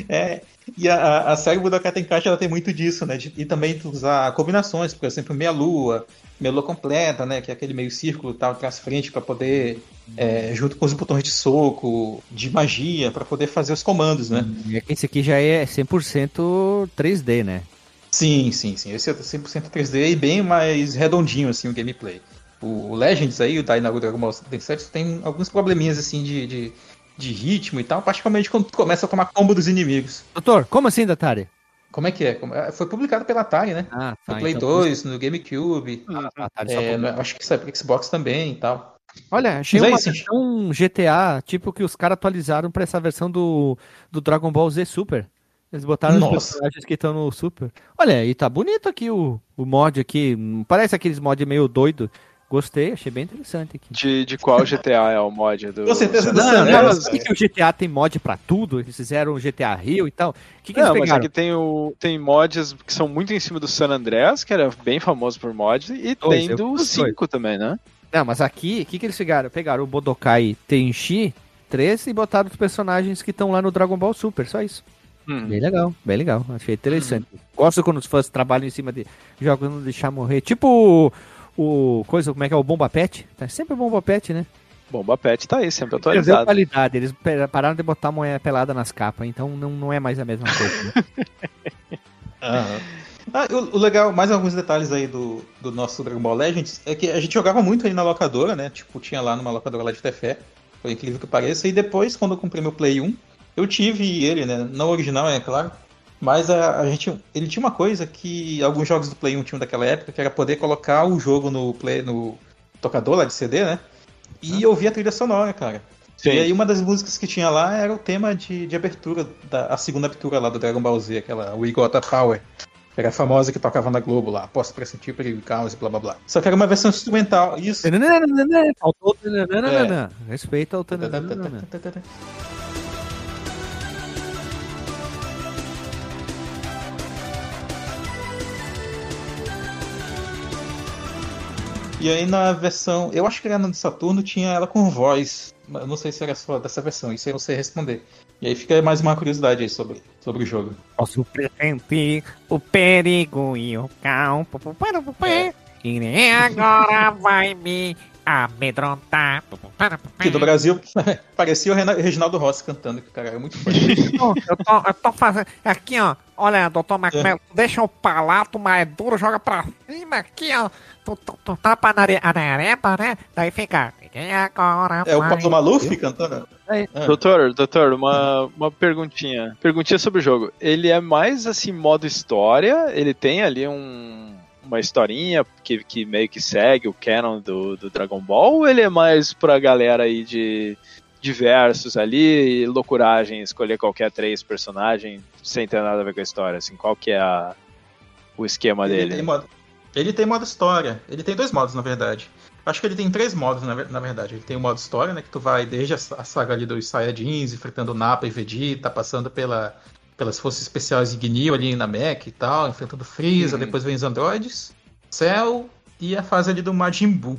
É, e a- a, série Budokai Tenkaichi ela tem muito disso, né? de- e também usar combinações, por exemplo, meia lua, meia lua completa, né? Que é aquele meio círculo tal atrás frente para poder é, junto com os botões de soco, de magia, para poder fazer os comandos, né? E Esse aqui já é 100% 3D, né? Sim, sim, sim. Esse é 100% 3D e bem mais redondinho assim o gameplay. O Legends aí, o Dainaru Dragon Ball Densetsu, tem alguns probleminhas assim de, de, de ritmo e tal, particularmente quando tu começa a tomar combo dos inimigos. Doutor, como assim, Datari? Como é que é? É, Foi publicado pela Atari, né? Ah, No Play 2, no GameCube. Ah, tá, só é, um no- acho que pro Xbox também e tal. Olha, achei Mas é uma versão GTA, tipo que os caras atualizaram pra essa versão do, do Dragon Ball Z Super. Eles botaram os Nossa. personagens que estão no Super. Olha, e tá bonito aqui o, o mod aqui. Parece aqueles mod meio doido. Gostei, achei bem interessante aqui. De, de qual GTA é o mod do. Com certeza do Não, San Andreas, mas que, o GTA tem mod pra tudo? Eles fizeram o GTA Rio e tal. O que, que Não, eles mas pegaram? aqui tem, o, tem mods que são muito em cima do San Andreas, que era bem famoso por mods, e Dois, tem do os dois. 5 também, né? Não, mas aqui, o que, que eles pegaram? Pegaram o Bodokai Tenchi 3 e botaram os personagens que estão lá no Dragon Ball Super, só isso. Hum. Bem legal, bem legal. Achei interessante. Gosto quando os fãs trabalham em cima de jogos não deixar morrer. Tipo o, coisa, como é que é o Bomba Pet? Tá sempre o Bomba Pet, né? Bomba Pet tá aí, sempre atualizado. qualidade. Eles pararam de botar moeda pelada nas capas, então não, não é mais a mesma coisa. né? (laughs) Ah, o, o legal, mais alguns detalhes aí do, do nosso Dragon Ball Legends, é que a gente jogava muito aí na locadora, né? Tipo, tinha lá numa locadora lá de Tefé, por incrível que pareça, e depois, quando eu comprei meu Play 1, eu tive ele, né? Não original, é claro. Mas a, a gente, ele tinha uma coisa que alguns jogos do Play 1 tinham daquela época, que era poder colocar o jogo no, play, no tocador lá de CD, né? E ouvir a trilha sonora, cara. Sim. E aí uma das músicas que tinha lá era o tema de, de abertura, da, a segunda abertura lá do Dragon Ball Z, aquela We Got a Power. Que era a famosa que tocava na Globo lá, posso pressentir perigo e caos e blá blá blá. Só que era uma versão instrumental, isso. Faltou o tananana. Respeita o E aí na versão, eu acho que era no de Saturno, tinha ela com voz. Eu não sei se era só dessa versão, isso aí eu sei responder. E aí fica mais uma curiosidade aí sobre, sobre o jogo. Posso pressentir o perigo e o caos. É. E nem agora vai me amedrontar. Aqui do Brasil, (laughs) parecia o Reginaldo Rossi cantando, que o cara era muito fã. (laughs) eu, tô, eu tô fazendo. Aqui, ó. Olha, doutor Macmillan, deixa o palato mais duro, joga pra cima aqui, ó. Tu, tu, tu tapa na are- na arepa, né? Daí fica. Quem agora É o? Pablo Maluf cantando? Ah. Doutor, doutor, uma, uma perguntinha. Perguntinha sobre o jogo. Ele é mais assim, modo história? Ele tem ali um, uma historinha que, que meio que segue o canon do, do Dragon Ball? Ou ele é mais pra galera aí de diversos ali e loucuragem, escolher qualquer três personagens sem ter nada a ver com a história? Assim, qual que é a, o esquema Ele dele? tem, modo, ele tem modo história. Ele tem dois modos, na verdade. Acho que ele tem três modos, na, na verdade. Ele tem o modo história, né? Que tu vai desde a, a saga ali dos Saiyajins, enfrentando Nappa e Vegeta, passando pela, pelas forças especiais de Gnil ali na Mech e tal, enfrentando Freeza, Uhum. depois vem os androides, Cell e a fase ali do Majin Buu.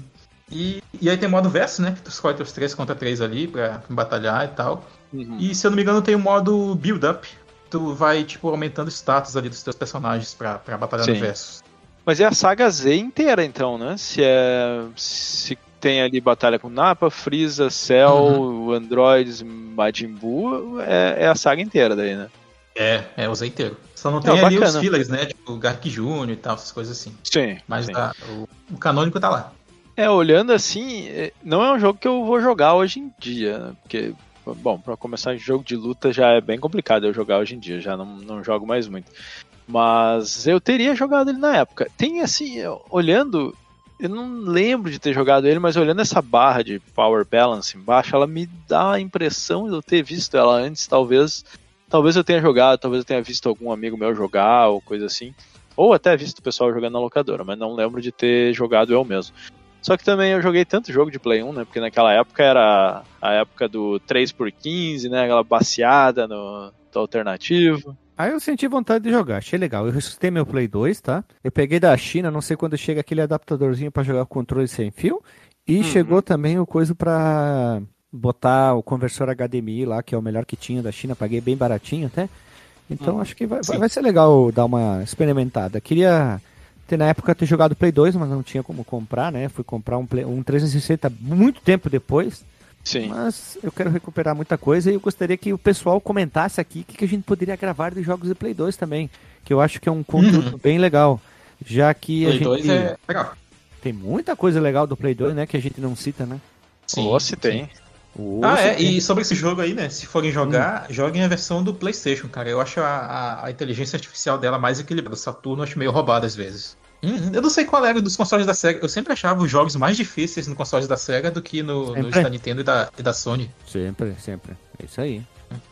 E, e aí tem o modo verso, né? Que tu escolhe os três contra três ali pra batalhar e tal. Uhum. E se eu não me engano, tem o modo build up. Tu vai, tipo, aumentando o status ali dos teus personagens pra, pra batalhar Sim. no versus. Mas é a saga Z inteira, então, né? Se é. Se tem ali batalha com Nappa, Freeza, Cell, Androids, Majin Buu, é, é a saga inteira daí, né? É, é, usei inteiro. Só não É, tem ali os bacana. fillers, né? Tipo, o Gark Jr. e tal, essas coisas assim. Sim. Mas sim. a- o, o canônico tá lá. É, olhando assim, é, não é um jogo que eu vou jogar hoje em dia, né? Porque, bom, pra começar jogo de luta já é bem complicado eu jogar hoje em dia, já não, não jogo mais muito. Mas eu teria jogado ele na época. Tem assim, olhando, eu não lembro de ter jogado ele, mas olhando essa barra de Power Balance embaixo, ela me dá a impressão de eu ter visto ela antes, talvez. Talvez eu tenha jogado, talvez eu tenha visto algum amigo meu jogar ou coisa assim. Ou até visto o pessoal jogando na locadora, mas não lembro de ter jogado eu mesmo. Só que também eu joguei tanto jogo de Play 1, né? Porque naquela época era a época do 3x15, né? Aquela baseada no do alternativo. Aí eu senti vontade de jogar, achei legal. Eu ressuscitei meu Play 2, tá? Eu peguei da China, não sei quando chega aquele adaptadorzinho pra jogar o controle sem fio. E Uhum. chegou também o coisa pra botar o conversor HDMI lá, que é o melhor que tinha da China, paguei bem baratinho até. Então Uhum. acho que vai, vai, ser legal dar uma experimentada. Queria na época ter jogado Play 2, mas não tinha como comprar, né? Fui comprar um, Play, um 360 muito tempo depois. Sim. Mas eu quero recuperar muita coisa e eu gostaria que o pessoal comentasse aqui o que, que a gente poderia gravar de jogos de Play 2 também. Que eu acho que é um conteúdo bem legal. Já que a Play gente 2 é legal. tem muita coisa legal do Play 2, né? Que a gente não cita, né? Ou se tem. O Ah, é, tem. e sobre esse jogo aí, né? Se forem jogar, joguem a versão do PlayStation, cara. Eu acho a, a, a inteligência artificial dela mais equilibrada. O Saturno eu acho meio roubado às vezes. Uhum. Eu não sei qual era dos consoles da Sega. Eu sempre achava os jogos mais difíceis no console da Sega do que no, Sempre. da Nintendo e da, e da Sony. Sempre, sempre. É isso aí.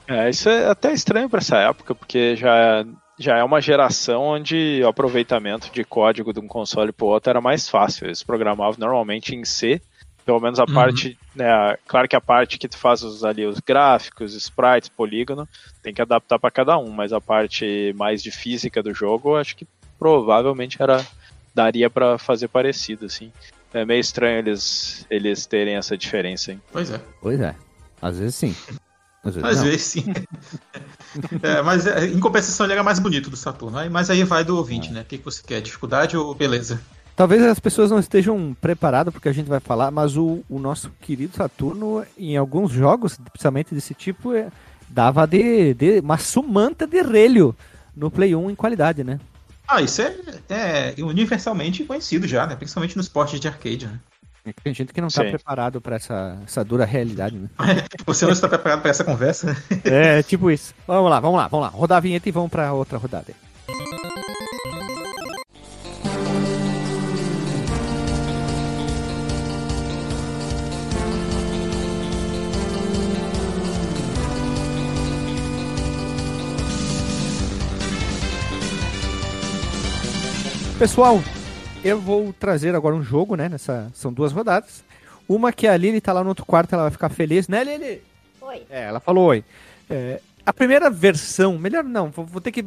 É, isso é até estranho pra essa época, porque já, já é uma geração onde o aproveitamento de código de um console pro outro era mais fácil. Eles programavam normalmente em C, pelo menos a Uhum. parte, né, claro que a parte que tu faz os, ali os gráficos, sprites, polígono, tem que adaptar pra cada um, mas a parte mais de física do jogo, eu acho que provavelmente era daria pra fazer parecido, assim. É meio estranho eles, eles terem essa diferença, hein? Pois é. Pois é. Às vezes sim. Às vezes Às vezes sim. É, mas é, em compensação ele era mais bonito do Saturno. Mas aí vai do ouvinte, né? O que, que você quer? Dificuldade ou beleza? Talvez as pessoas não estejam preparadas porque a gente vai falar, mas o, o nosso querido Saturno, em alguns jogos, principalmente desse tipo, é- dava de, de uma sumanta de relho no Play 1 em qualidade, né? Ah, isso é, é universalmente conhecido já, né? Principalmente nos portes de arcade, né? Tem gente que não está preparado para essa, essa dura realidade, né? (laughs) Você não está preparado para essa conversa? né? É, tipo isso. Vamos lá, vamos lá, vamos lá. Rodar a vinheta e vamos para outra rodada. aí. Pessoal, eu vou trazer agora um jogo, né? Nessa, são duas rodadas. Uma que a Lili tá lá no outro quarto, ela vai ficar feliz, né, Lili? Oi. É, ela falou oi. É, a primeira versão, melhor não, vou, vou ter que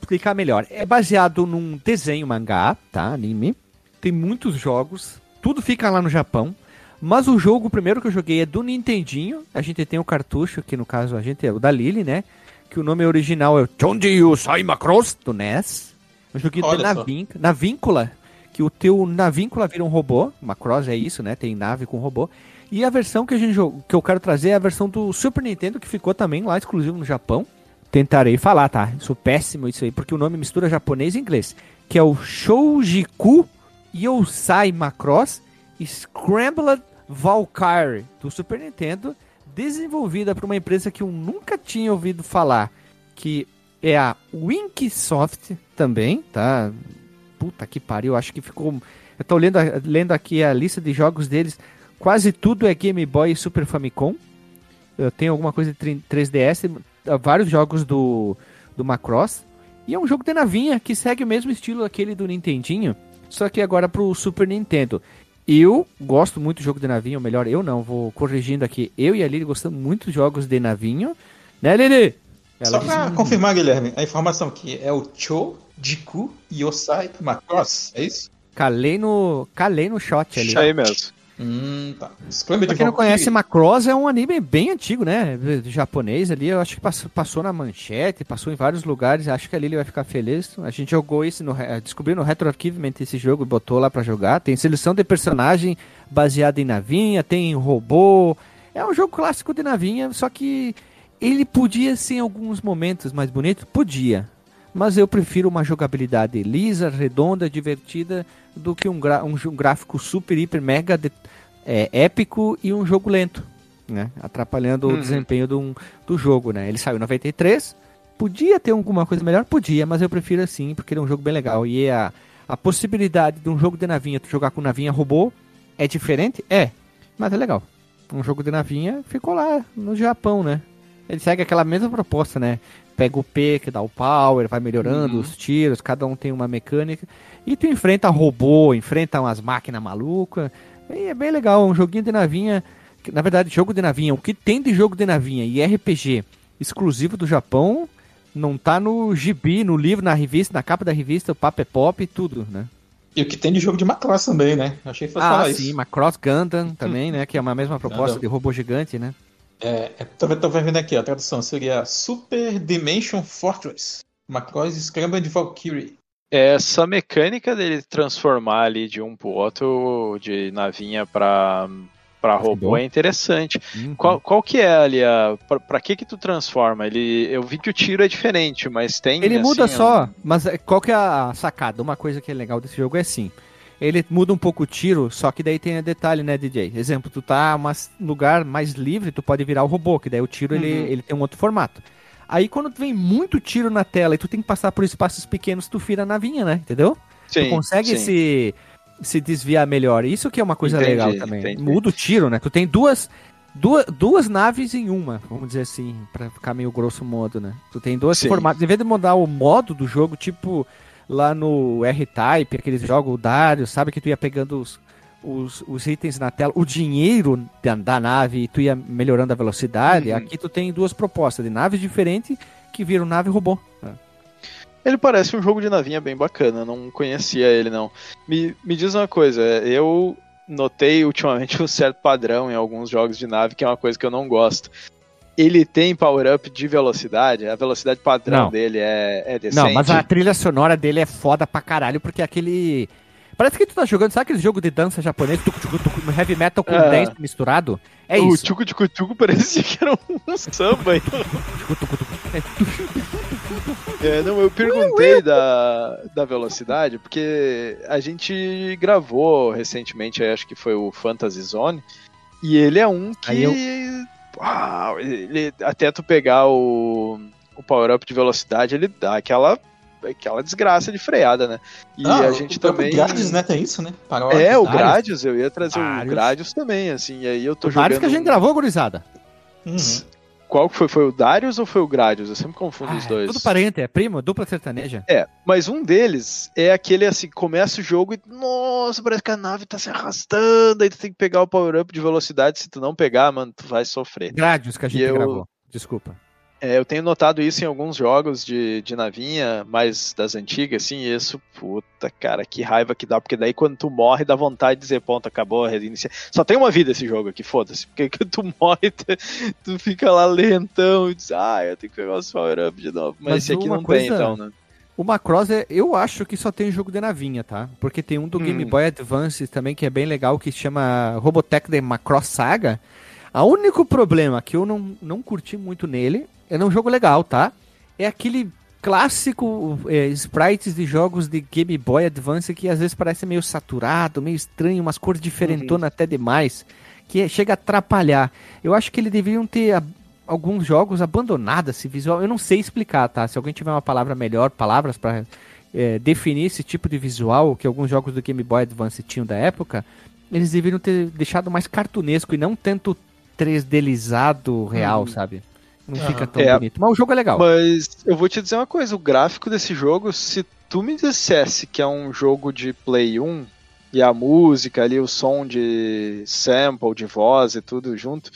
explicar melhor. É baseado num desenho mangá, tá? Anime. Tem muitos jogos, tudo fica lá no Japão. Mas o jogo primeiro que eu joguei é do Nintendinho. A gente tem o cartucho, que no caso a gente é o da Lily, né? Que o nome original é o Chonji Sai Macross, do NES. Eu joguei Olha na, só. vin- na víncula, que o teu navíncula vira um robô. Macross é isso, né? Tem nave com robô. E a versão que a gente jogou, que eu quero trazer é a versão do Super Nintendo, que ficou também lá exclusivo no Japão. Tentarei falar, tá? Sou péssimo isso aí, porque o nome mistura japonês e inglês. Que é o Shoujiku Yosai Macross Scrambled Valkyrie, do Super Nintendo, desenvolvida por uma empresa que eu nunca tinha ouvido falar, que é a Winksoft também, tá? Puta que pariu, acho que ficou... Eu tô lendo, lendo aqui a lista de jogos deles, quase tudo é Game Boy e Super Famicom. Eu tenho alguma coisa de tri- 3DS, eh, vários jogos do, do Macross. E é um jogo de navinha que segue o mesmo estilo aquele do Nintendinho, só que agora pro Super Nintendo. Eu gosto muito do jogo de navinha, ou melhor, eu não, vou corrigindo aqui. Eu e a Lili gostamos muito de jogos de navinho. Né, Lili? Só disse- pra confirmar, Guilherme, a informação aqui é o Cho, Jiku, Yosai Macross, é isso? Calei no, calei no shot ali. Isso aí mesmo. Hum, tá. Pra quem não conhece, Macross é um anime bem antigo, né? Japonês ali, eu acho que passou, passou na manchete, passou em vários lugares. Acho que a Lili vai ficar feliz. A gente jogou esse, no, re- descobriu no Retro Archivement esse jogo e botou lá pra jogar. Tem seleção de personagem baseada em navinha, tem robô. É um jogo clássico de navinha, só que Ele podia ser em alguns momentos mais bonito? Podia. Mas eu prefiro uma jogabilidade lisa, redonda, divertida, do que um, um jo- gráfico super, hiper, mega de- é, épico e um jogo lento, né? Atrapalhando o Uhum. desempenho do, um- do jogo, né? Ele saiu em 93, podia ter alguma coisa melhor? Podia, mas eu prefiro assim, porque ele é um jogo bem legal. E a, a possibilidade de um jogo de navinha, tu jogar com navinha robô, é diferente? É, mas é legal. Um jogo de navinha ficou lá no Japão, né? Ele segue aquela mesma proposta, né? Pega o P que dá o power, vai melhorando Uhum. os tiros, cada um tem uma mecânica. E tu enfrenta robô, enfrenta umas máquinas malucas. E é bem legal, um joguinho de navinha. Na verdade, jogo de navinha, o que tem de jogo de navinha e RPG exclusivo do Japão, não tá no gibi, no livro, na revista, na capa da revista, o Papo é Pop e tudo, né? E o que tem de jogo de Macross também, né? Achei que fosse Ah, falar sim, isso. Macross Gundam (laughs) também, né? Que é uma mesma proposta Gundam. de robô gigante, né? É, é, tô, tô vendo aqui, a tradução seria Super Dimension Fortress. Macross Scrambled Valkyrie. Essa mecânica dele transformar ali de um pro outro, de navinha pra, pra robô, é interessante. Uhum. Qual, qual que é ali a. Pra, pra que que tu transforma? Ele, eu vi que o tiro é diferente, mas tem. Ele assim, muda um- só, mas é- qual que é a sacada? Uma coisa que é legal desse jogo é assim. Ele muda um pouco o tiro, só que daí tem detalhe, né, DJ? Exemplo, tu tá em um lugar mais livre, tu pode virar o robô, que daí o tiro ele, Uhum. ele tem um outro formato. Aí quando vem muito tiro na tela e tu tem que passar por espaços pequenos, tu vira a navinha, né? Entendeu? Sim, tu consegue sim. se, se desviar melhor. Isso que é uma coisa Entendi, legal também. entendi. Muda o tiro, né? Tu tem duas, duas, duas naves em uma, vamos dizer assim, pra ficar meio grosso modo, né? Tu tem dois formatos. Em vez de mudar o modo do jogo, tipo lá no R-Type, aqueles jogos, o Dario, sabe que tu ia pegando os, os, os itens na tela, o dinheiro da, da nave e tu ia melhorando a velocidade. Uhum. Aqui tu tem duas propostas de naves diferentes que viram nave robô. né? Ele parece um jogo de navinha bem bacana, não conhecia ele não. Me, me diz uma coisa, eu notei ultimamente (laughs) um certo padrão em alguns jogos de nave, que é uma coisa que eu não gosto. Ele tem power-up de velocidade, a velocidade padrão Não. dele é, é decente. Não, mas a trilha sonora dele é foda pra caralho, porque é aquele. Parece que tu tá jogando, sabe aquele jogo de dança japonês, tucu, tucu, tucu, heavy metal com Ah. dance misturado? É o isso. tchucu tchucu tchucu parecia que era um samba. É, não, eu perguntei da, da velocidade, porque a gente gravou recentemente, acho que foi o Fantasy Zone, e ele é um que. Uau, ele, até tu pegar o, o power-up de velocidade, ele dá aquela, aquela desgraça de freada, né? E Ah, a gente o também. Grades, né? Tem isso, né? Paródias, É, o. Gradius, eu ia trazer o Vários. Gradius também, assim, e aí eu tô Vários jogando. que a gente um- gravou, gurizada. Uhum. Qual que foi? Foi o Darius ou foi o Gradius? Eu sempre confundo os Ah, dois. Tudo parente, é primo, dupla sertaneja. É, mas um deles é aquele assim, começa o jogo e, nossa, parece que a nave tá se arrastando, aí tu tem que pegar o power-up de velocidade, se tu não pegar, mano, tu vai sofrer. Gradius que a gente E eu- gravou. Desculpa. É, eu tenho notado isso em alguns jogos de, de navinha, mais das antigas, assim, isso, puta, cara, que raiva que dá, porque daí quando tu morre dá vontade de dizer, ponto, acabou, reiniciar. Só tem uma vida esse jogo aqui, foda-se, porque quando tu (laughs) morre, tu, tu fica lá lentão e diz, ah, eu tenho que pegar os power-up de novo, mas, Mas esse aqui não coisa- tem, então, né? O Macross, é, eu acho que só tem jogo de navinha, tá? Porque tem um do Hum. Game Boy Advance também que é bem legal, que chama Robotech The Macross Saga. O único problema que eu não, não curti muito nele, é um jogo legal, tá? É aquele clássico é, sprites de jogos de Game Boy Advance que às vezes parece meio saturado, meio estranho, umas cores diferentonas até demais, que é- chega a atrapalhar. Eu acho que eles deveriam ter a- alguns jogos abandonado esse visual. Eu não sei explicar, tá? Se alguém tiver uma palavra melhor, palavras para definir esse tipo de visual que alguns jogos do Game Boy Advance tinham da época, eles deveriam ter deixado mais cartunesco e não tanto 3Dizado real, Hum. sabe? Não Aham. fica tão É. bonito. Mas o jogo é legal. Mas eu vou te dizer uma coisa, o gráfico desse jogo, se tu me dissesse que é um jogo de Play 1 e a música ali, o som de sample, de voz e tudo junto,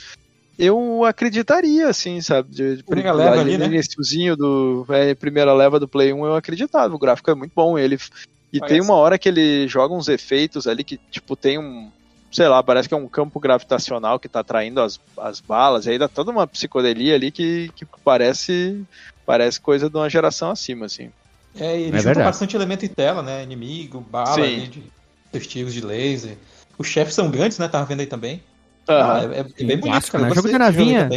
eu acreditaria, assim, sabe? De, de Primeira leva ali, no né? iniciozinho do é, primeira leva do Play 1 eu acreditava, o gráfico é muito bom, ele e Parece. tem uma hora que ele joga uns efeitos ali que tipo tem um sei lá, parece que é um campo gravitacional que tá atraindo as, as balas, e aí dá toda uma psicodelia ali que, que parece parece coisa de uma geração acima, assim. É, ele É junta bastante elemento em tela, né? Inimigo, bala, Sim. ali de seus tiros de laser. Os chefes são grandes, né? Tava vendo aí também. Ah, é, é Sim, bem bonito, clássico, cara. né? Jogo de navinha.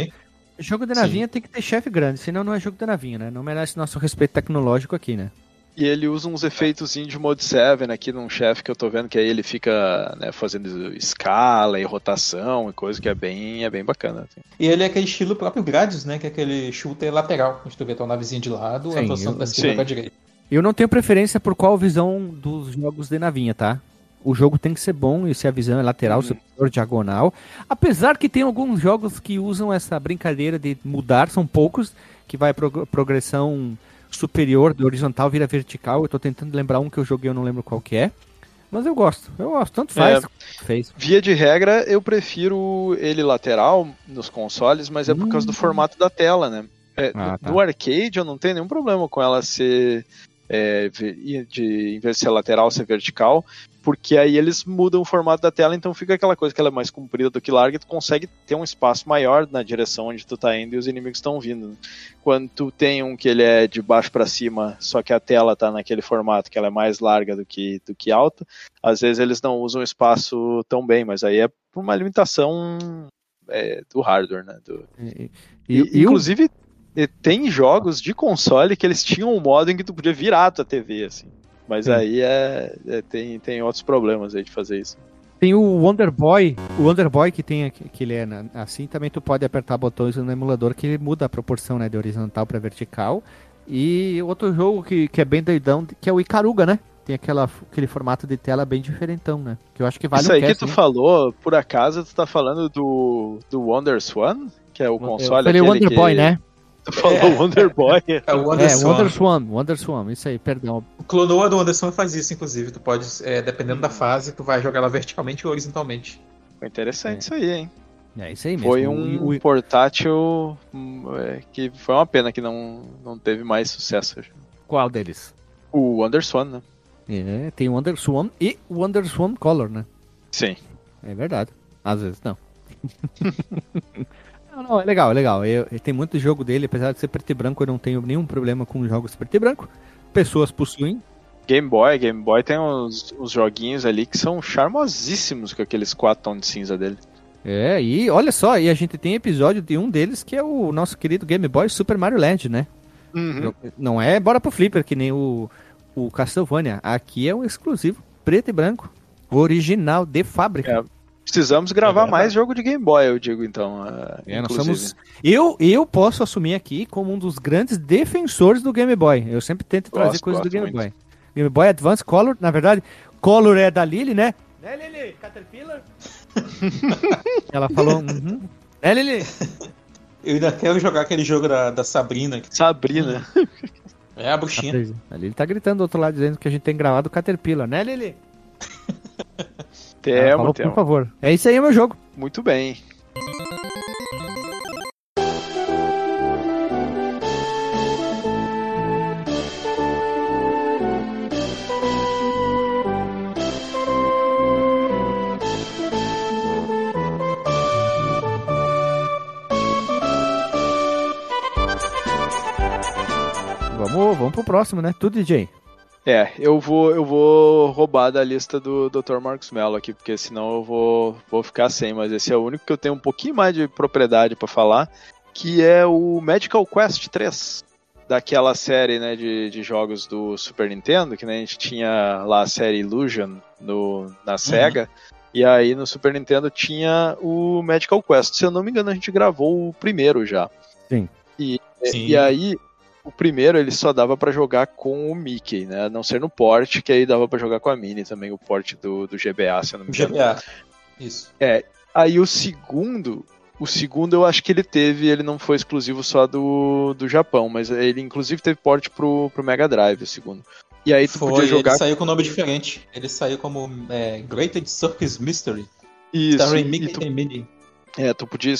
Jogo de navinha tem que ter chefe grande, senão não é jogo de navinha, né? Não merece nosso respeito tecnológico aqui, né? E ele usa uns efeitos de Mode 7 aqui num chefe que eu tô vendo, que aí ele fica né, fazendo escala e rotação e coisa que é bem, é bem bacana. assim. E ele é aquele estilo próprio Gradius, né? Que é aquele shooter lateral. Onde tu vê tua navezinha de lado, Sim, avançando eu- pra esquerda sim. pra direita. Eu não tenho preferência por qual visão dos jogos de navinha, tá? O jogo tem que ser bom e se a visão é lateral, Uhum. superior, diagonal. Apesar que tem alguns jogos que usam essa brincadeira de mudar, são poucos, que vai prog- progressão superior, de horizontal vira vertical. Eu tô tentando lembrar um que eu joguei, eu não lembro qual que é. Mas eu gosto, eu gosto, tanto faz. Fez. Via de regra, eu prefiro ele lateral nos consoles, mas é por causa do formato da tela, né? É, Ah, tá. No arcade eu não tenho nenhum problema com ela ser é, de em vez de ser lateral ser vertical, porque aí eles mudam o formato da tela, então fica aquela coisa que ela é mais comprida do que larga, e tu consegue ter um espaço maior na direção onde tu tá indo e os inimigos estão vindo. Quando tu tem um que ele é de baixo para cima, só que a tela tá naquele formato que ela é mais larga do que do que alta, às vezes eles não usam o espaço tão bem, mas aí é por uma limitação é, do hardware, né? Do- E, e, e, inclusive, tem jogos de console que eles tinham um modo em que tu podia virar a tua TV, assim. Mas Sim. aí é, é- tem, tem outros problemas aí de fazer isso. Tem o Wonder Boy, o Wonder Boy que tem aqui- que ele é na- assim, também tu pode apertar botões no emulador que ele muda a proporção, né, de horizontal para vertical. E outro jogo que, que é bem doidão, que é o Icaruga, né? Tem aquela, aquele formato de tela bem diferentão, né? Que eu acho que vale isso um aí que cast, tu né? falou, por acaso, tu tá falando do, do Wonder Swan? Que é o Eu console falei aquele Wonder que... Boy, né? Tu falou Wonder Boy. É o É, Anderson. Wonder Swan, Wonder Swan, isso aí, perdão. O Clonoa do Anderson faz isso, inclusive. Tu pode, é, dependendo da fase, tu vai jogar ela verticalmente ou horizontalmente. Foi interessante É. isso aí, hein? É isso aí mesmo. Foi um o- portátil hum, é, que foi uma pena que não, não teve mais sucesso. qual deles? O Wonder Swan, né? É, tem o Wonder Swan e o Wonder Swan Color, né? Sim. É verdade. Às vezes não. (laughs) não, não, é legal, é legal. Eu, eu- tem muito jogo dele, apesar de ser preto e branco, eu não tenho nenhum problema com jogos preto e branco. Pessoas possuem. Game Boy, Game Boy tem uns, uns joguinhos ali que são charmosíssimos com aqueles quatro tons de cinza dele. É, e olha só, e a gente tem episódio de um deles que é o nosso querido Game Boy Super Mario Land, né? Uhum. Não é bora pro Flipper, que nem o, o Castlevania. Aqui é um exclusivo preto e branco. Original de fábrica. É, Precisamos gravar É mais jogo de Game Boy, eu digo então. ah, É, nós inclusive. somos. Eu, eu posso assumir aqui como um dos grandes defensores do Game Boy. Eu sempre tento trazer Gosto, coisas do gosto Game muito. Boy. Game Boy Advance Color, na verdade, Color é da Lily, né? Né, Lily? Caterpillar? (laughs) Ela falou. Uhum. Né, Lily? Eu ainda quero jogar aquele jogo da, da Sabrina. que Sabrina. É a bruxinha. A Lily tá gritando do outro lado dizendo que a gente tem gravado Caterpillar, né, Lily? (laughs) Temo, falou, temo. por favor. É isso aí, meu jogo. Muito bem. Vamos, vamos pro próximo, né? Tudo, DJ. É, eu vou, eu vou roubar da lista do Dr. Marcos Mello aqui, porque senão eu vou, vou ficar sem, mas esse é o único que eu tenho um pouquinho mais de propriedade pra falar, que é o Medical Quest 3, daquela série né, de, de jogos do Super Nintendo, que né, a gente tinha lá a série Illusion no, na SEGA, e aí no Super Nintendo tinha o Medical Quest. Se eu não me engano, a gente gravou o primeiro já. Sim. E, Sim. e aí, o primeiro ele só dava pra jogar com o Mickey, né? A não ser no port, que aí dava pra jogar com a Minnie também, o port do, do GBA, se eu não me engano. GBA. Isso. Aí o segundo, o segundo eu acho que ele teve, ele não foi exclusivo só do, do Japão, mas ele inclusive teve port pro, pro Mega Drive, o segundo. E aí tu Foi, podia jogar ele saiu com nome diferente. Ele saiu como é, Greater Circus Mystery. isso, Starring e Mickey tu, and Minnie. É, tu podia,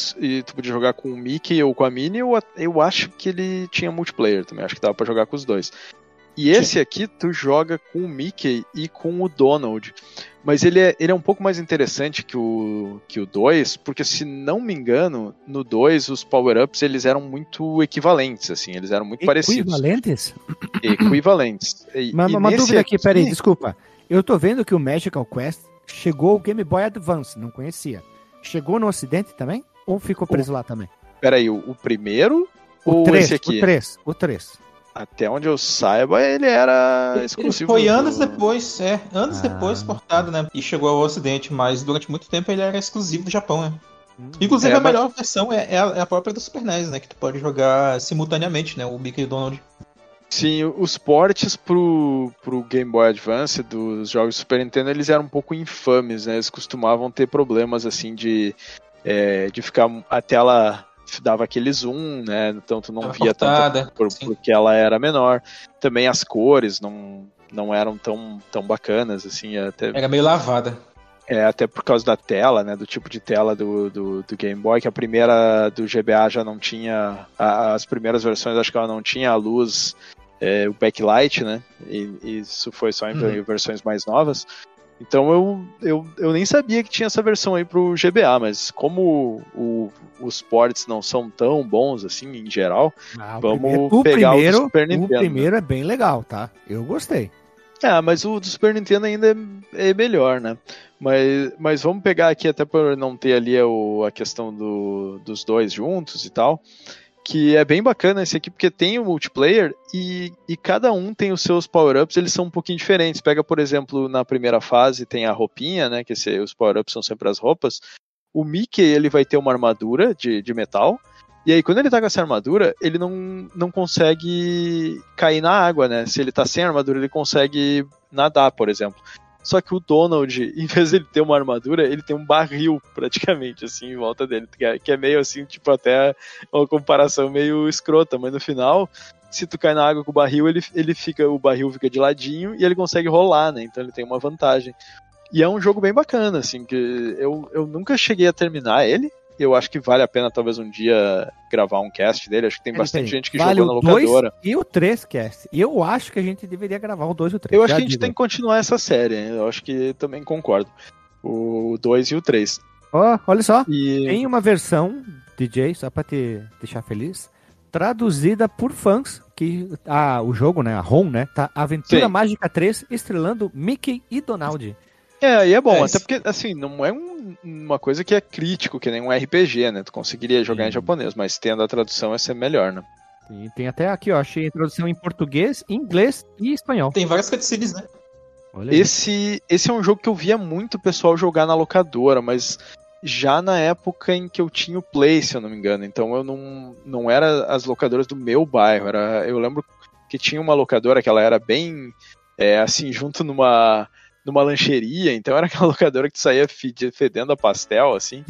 tu podia jogar com o Mickey ou com a Minnie, eu, eu acho que ele tinha multiplayer também, acho que dava pra jogar com os dois. E esse aqui tu joga com o Mickey e com o Donald. Mas ele é, ele é um pouco mais interessante que o, que o 2, porque se não me engano, no 2 os power-ups eles eram muito equivalentes, assim, eles eram muito parecidos. Equivalentes? Equivalentes. Mas uma dúvida aqui, peraí, desculpa. Eu tô vendo que o Magical Quest chegou ao Game Boy Advance, não conhecia. Chegou no ocidente também? Ou ficou preso lá também? Peraí, o, o primeiro O ou 3, esse aqui? o 3, o 3. Até onde eu saiba, ele era Ele exclusivo. foi do- anos depois, é, anos Ah. depois portado, né? E chegou ao ocidente, mas durante muito tempo ele era exclusivo do Japão, né? Inclusive É, a mas- melhor versão é, é a, é a própria do Super NES, né? Que tu pode jogar simultaneamente, né? O Mickey e o Donald. Sim, os portes pro, pro Game Boy Advance dos jogos Super Nintendo, eles eram um pouco infames, né? Eles costumavam ter problemas, assim, de, é, de ficar... A tela dava aquele zoom, né? Então tu não via tanto por- porque ela era menor. Também as cores não, não eram tão, tão bacanas, assim, até, Era meio lavada. é, até por causa da tela, né, do tipo de tela do, do, do Game Boy, que a primeira do GBA já não tinha, a- as primeiras versões acho que ela não tinha a luz, é, o backlight, né, e, e isso foi só em Uhum. versões mais novas. Então eu, eu, eu nem sabia que tinha essa versão aí pro GBA, mas como o- os ports não são tão bons assim em geral, Ah, Vamos primeiro- o pegar o do primeiro, Super Nintendo. O primeiro é bem legal, tá? Eu gostei. Ah, mas o do Super Nintendo ainda é, é melhor, né? Mas, mas vamos pegar aqui, até por não ter ali o- a questão do- dos dois juntos e tal, que é bem bacana esse aqui, porque tem o multiplayer e, e cada um tem os seus power-ups, eles são um pouquinho diferentes. Pega, por exemplo, na primeira fase tem a roupinha, né? Que esse- os power-ups são sempre as roupas. O Mickey, ele vai ter uma armadura de, de metal. E aí, quando ele tá com essa armadura, ele não, não consegue cair na água, né? Se ele tá sem armadura, ele consegue nadar, por exemplo. Só que o Donald, (laughs) em vez de ele ter uma armadura, ele tem um barril, praticamente, assim, em volta dele. Que é, que é meio assim, tipo, até uma comparação meio escrota, mas no final, se tu cai na água com o barril, ele, ele fica, o barril fica de ladinho e ele consegue rolar, né? Então ele tem uma vantagem. E é um jogo bem bacana, assim, que eu, eu nunca cheguei a terminar ele. Eu acho que vale a pena talvez um dia gravar um cast dele. Acho que tem bastante Peraí, gente que vale jogou na locadora. E o 3 cast. E eu acho que a gente deveria gravar o 2 e o 3. Eu acho que a gente tem que continuar essa série. Eu acho que também concordo. O 2 e o 3. Ó, olha só. E Tem uma versão, DJ, só pra te deixar feliz, traduzida por fãs, que ah, o jogo, né, a ROM, né, tá Aventura Sim. Mágica 3, estrelando Mickey e Donald. É, e é bom, É, até porque, assim, não é um- uma coisa que é crítico, que nem um RPG, né? Tu conseguiria jogar em Sim. japonês, mas tendo a tradução ia ser melhor, né? E tem até aqui, ó, achei a tradução em português, inglês e espanhol. Tem várias cutscenes, né? Olha aí. Esse, esse é um jogo que eu via muito pessoal jogar na locadora, mas já na época em que eu tinha o Play, se eu não me engano. Então eu não, não era as locadoras do meu bairro. Era, eu lembro que tinha uma locadora que ela era bem é, assim, junto numa, numa lancheria. Então era aquela (laughs) locadora que tu saía fede- fedendo a pastel, assim,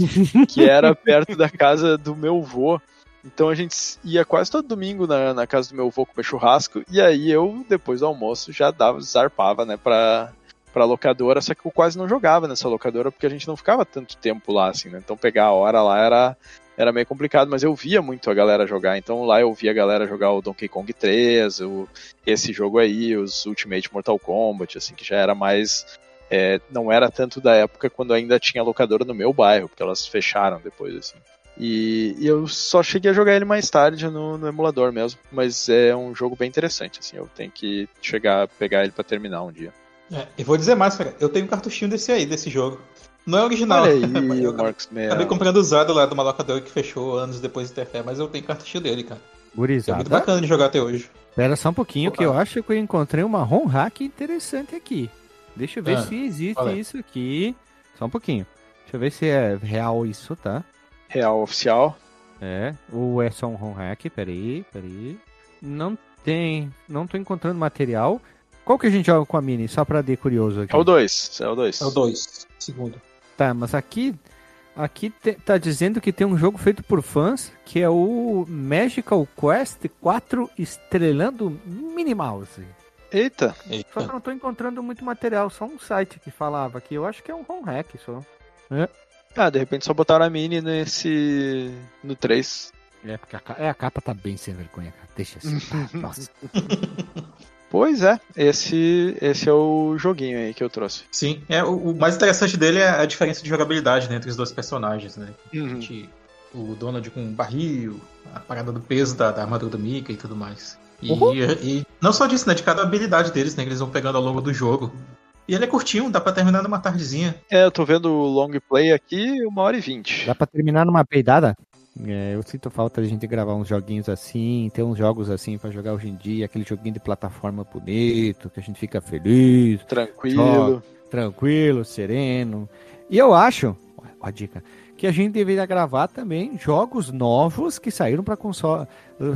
que era (laughs) perto da casa do meu vô. Então a gente ia quase todo domingo na, na casa do meu avô comer churrasco, e aí eu, depois do almoço, já dava, zarpava, né, pra, pra locadora, só que eu quase não jogava nessa locadora, porque a gente não ficava tanto tempo lá, assim, né, então pegar a hora lá era, era meio complicado, mas eu via muito a galera jogar, então lá eu via a galera jogar o Donkey Kong 3, o, esse jogo aí, os Ultimate Mortal Kombat, assim, que já era mais... é, não era tanto da época quando ainda tinha locadora no meu bairro, porque elas fecharam depois, assim. E, e eu só cheguei a jogar ele mais tarde no, no emulador mesmo. Mas é um jogo bem interessante, assim. Eu tenho que chegar pegar ele pra terminar um dia. É, e vou dizer mais, cara. Eu tenho um cartuchinho desse aí, desse jogo. Não é original. Olha mas aí, (laughs) eu Marcos acabei Melo. comprando usado lá de uma locadora que fechou anos depois do Interfé, mas eu tenho cartuchinho dele, cara. É Gurizada. muito bacana de jogar até hoje. Espera só um pouquinho, Opa. que eu acho que eu encontrei uma ROM hack interessante aqui. Deixa eu ver Ah, se existe é? isso aqui. Só um pouquinho. Deixa eu ver se é real isso, tá? Real oficial. É, ou é só um ROM hack? Peraí, peraí. Não tem, não tô encontrando material. Qual que a gente joga com a Mini? Só pra de curioso aqui. É o 2. É o 2. É o 2. Segundo. Tá, mas aqui, aqui te- tá dizendo que tem um jogo feito por fãs, que é o Magical Quest 4 estrelando Minnie Mouse. Eita. Só que Eita. eu não tô encontrando muito material, só um site que falava aqui. Eu acho que é um ROM hack só. Ah, de repente só botaram a mini nesse. no 3. É, porque a, é, a capa tá bem sem vergonha, cara. Deixa assim. tá? (laughs) Nossa. Pois é, esse, esse é o joguinho aí que eu trouxe. Sim, é, o, o mais interessante dele é a diferença de jogabilidade né, entre os dois personagens, né? Uhum. Que o Donald com o barril, a parada do peso da, da armadura do Mickey e tudo mais. E, Uhum. e não só disso, né? De cada habilidade deles, né? Que eles vão pegando ao longo do jogo. E ele é curtinho, dá pra terminar numa tardezinha. É, eu tô vendo o long play aqui, uma hora e vinte. Dá pra terminar numa peidada? É, eu sinto falta de a gente gravar uns joguinhos assim, ter uns jogos assim pra jogar hoje em dia, aquele joguinho de plataforma bonito, que a gente fica feliz, Tranquilo. tranquilo, sereno. E eu acho, ó a dica, que a gente deveria gravar também jogos novos que saíram para console,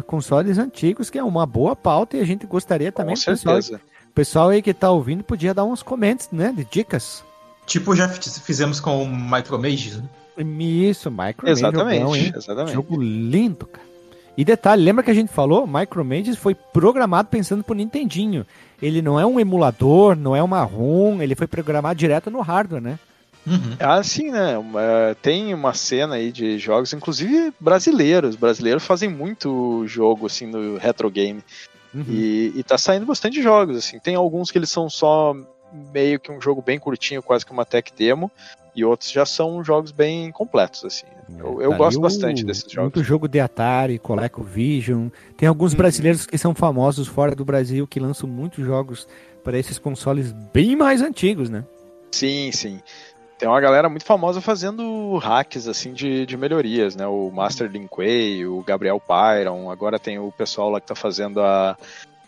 consoles antigos, que é uma boa pauta e a gente gostaria também Com pessoal, certeza. o pessoal aí que tá ouvindo podia dar uns comentários, né, de dicas. Tipo, já fizemos com o Micromages, né? Isso, Micro Exatamente, exatamente. Jogo lindo, cara. E detalhe, lembra que a gente falou? Micromages foi programado pensando pro Nintendinho. Ele não é um emulador, não é uma ROM, ele foi programado direto no hardware, né? Uhum. Ah, sim, né? Uma- tem uma cena aí de jogos, inclusive brasileiros. Brasileiros fazem muito jogo assim no retro game. Uhum. E, e tá saindo bastante jogos, assim. Tem alguns que eles são só meio que um jogo bem curtinho, quase que uma tech demo. E outros já são jogos bem completos, assim. Eu, eu Tá gosto bastante o- desses jogos. Muito jogo de Atari, ColecoVision. Tem alguns Uhum. brasileiros que são famosos fora do Brasil que lançam muitos jogos para esses consoles bem mais antigos, né? Sim, sim. Tem uma galera muito famosa fazendo hacks assim de, de melhorias, né? O Master Linkway, o Gabriel Pyron, agora tem o pessoal lá que tá fazendo a,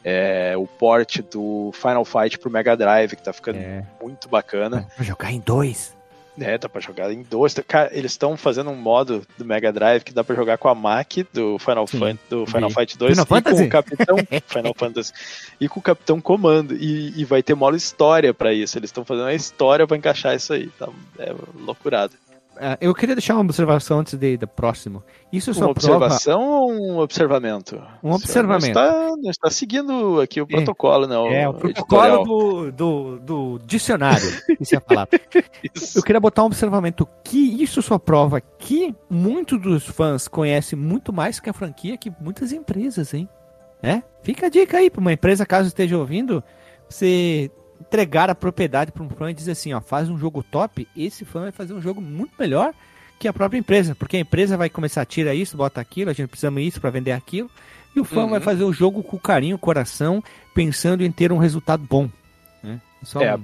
é, o port do Final Fight pro Mega Drive, que tá ficando É. muito bacana. Pra jogar em dois. É, dá pra jogar em dois. Cara, eles estão fazendo um modo do Mega Drive que dá pra jogar com a Mac do Final, Sim, Fan, do Final. Fight 2 Final e com Fantasy? o Capitão (laughs) Final Fantasy e com o Capitão Comando. E, e vai ter modo história pra isso. Eles estão fazendo a história pra encaixar isso aí. Tá, é loucurado. Ah, eu queria deixar uma observação antes de, do próximo. Isso só Uma prova observação ou um observamento? Um observamento. Não está, não está seguindo aqui o protocolo, não. É, o protocolo do, do, do dicionário. (laughs) Isso ia falar. Isso. Eu queria botar um observamento que isso só prova que muitos dos fãs conhecem muito mais que a franquia que muitas empresas, hein? É? Fica a dica aí para uma empresa, caso esteja ouvindo, você entregar a propriedade para um fã e dizer assim, ó, faz um jogo top, esse fã vai fazer um jogo muito melhor que a própria empresa, porque a empresa vai começar a tirar isso, bota aquilo, a gente precisa isso para vender aquilo, e o fã Uhum. vai fazer o jogo com carinho, coração, pensando em ter um resultado bom. Né? Só É, um-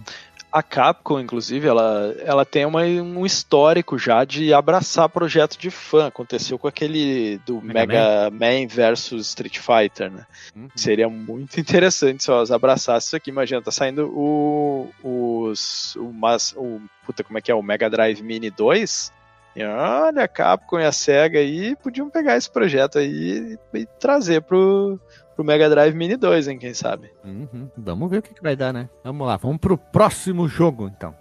A Capcom, inclusive, ela, ela tem uma, um histórico já de abraçar projeto de fã. Aconteceu com aquele do Mega Mega, Man versus Street Fighter, né? Uhum. Seria muito interessante se elas abraçassem isso aqui. Imagina, tá saindo o. Os, o, mas, o. Puta, como é que é? O Mega Drive Mini 2. E olha, a Capcom e a SEGA aí podiam pegar esse projeto aí e, e trazer pro, pro Mega Drive Mini 2, hein? Quem sabe? Uhum. Vamos ver o que, que vai dar, né? Vamos lá, vamos pro próximo jogo, então.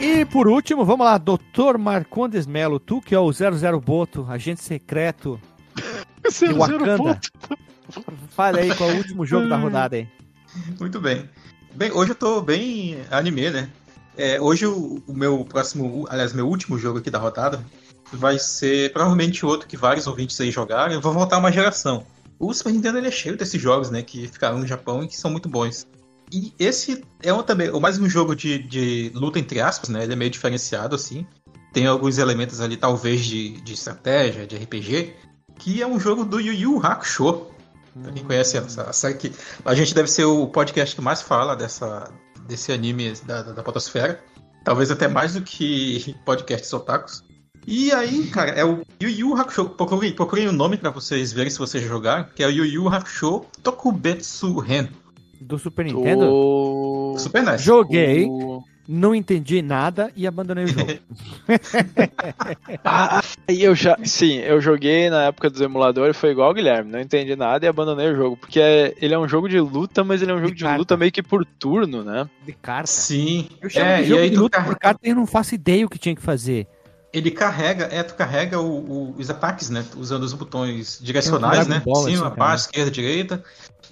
E por último, vamos lá, Dr. Marcondes Melo, tu que é o 00 Boto, agente secreto (laughs) de Wakanda. Fala aí qual é o último jogo da (laughs) rodada aí. Muito bem. Bem, hoje eu tô bem anime, né? É, hoje o, o meu próximo, aliás, meu último jogo aqui da rodada vai ser provavelmente outro que vários ouvintes aí jogaram. Eu vou voltar uma geração. O Super Nintendo é cheio desses jogos, né? Que ficaram no Japão e que são muito bons. E esse é um, também, mais um jogo de, de luta, entre aspas, né? Ele é meio diferenciado, assim. Tem alguns elementos ali, talvez, de, de estratégia, de RPG. Que é um jogo do Yu Yu Hakusho. Pra quem conhece essa a série que a gente deve ser o podcast que mais fala dessa, desse anime da, da, da Potosfera. Talvez até mais do que (laughs) podcasts otakus. E aí, cara, é o Yu Yu Hakusho. Procurem, procurem o nome pra vocês verem se vocês jogaram, que é o Yu Yu Hakusho Tokubetsu Ren. Do Super Nintendo? Do... Super NES. Joguei, do- não entendi nada e abandonei o jogo. (laughs) Ah, e eu já. Sim, eu joguei na época dos emuladores, foi igual o Guilherme, não entendi nada e abandonei o jogo. Porque é- ele é um jogo de luta, mas ele é um jogo de carta. luta meio que por turno, né? De carta. Sim. Eu chamo É, de e jogo aí de luta por carta e eu não faço ideia o que tinha que fazer. Ele carrega, é, tu carrega o- o- os ataques, né? Usando os botões direcionais, né? Ball, Cima, assim, baixo, esquerda, direita.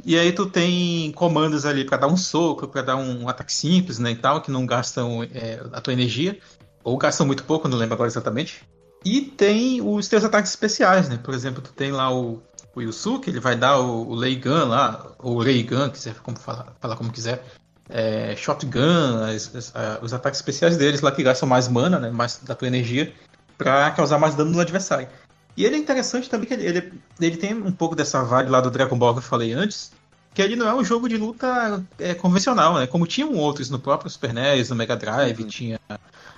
E aí tu tem comandos ali pra dar um soco, pra dar um ataque simples, né? E tal, que não gastam é, a tua energia. Ou gastam muito pouco, não lembro agora exatamente. E tem os teus ataques especiais, né? Por exemplo, tu tem lá o, o Yusuke, ele vai dar o, o Leigan lá, ou Reigan, quiser como falar, falar como quiser. É, shotgun, as- as- a- os ataques especiais deles lá que gastam mais mana, né? Mais da tua energia, pra causar mais dano no adversário. E ele é interessante também que ele, ele, ele tem um pouco dessa vibe lá do Dragon Ball que eu falei antes, que ele não é um jogo de luta é, convencional, né? Como tinham outros no próprio Super NES, no Mega Drive, Uhum. tinha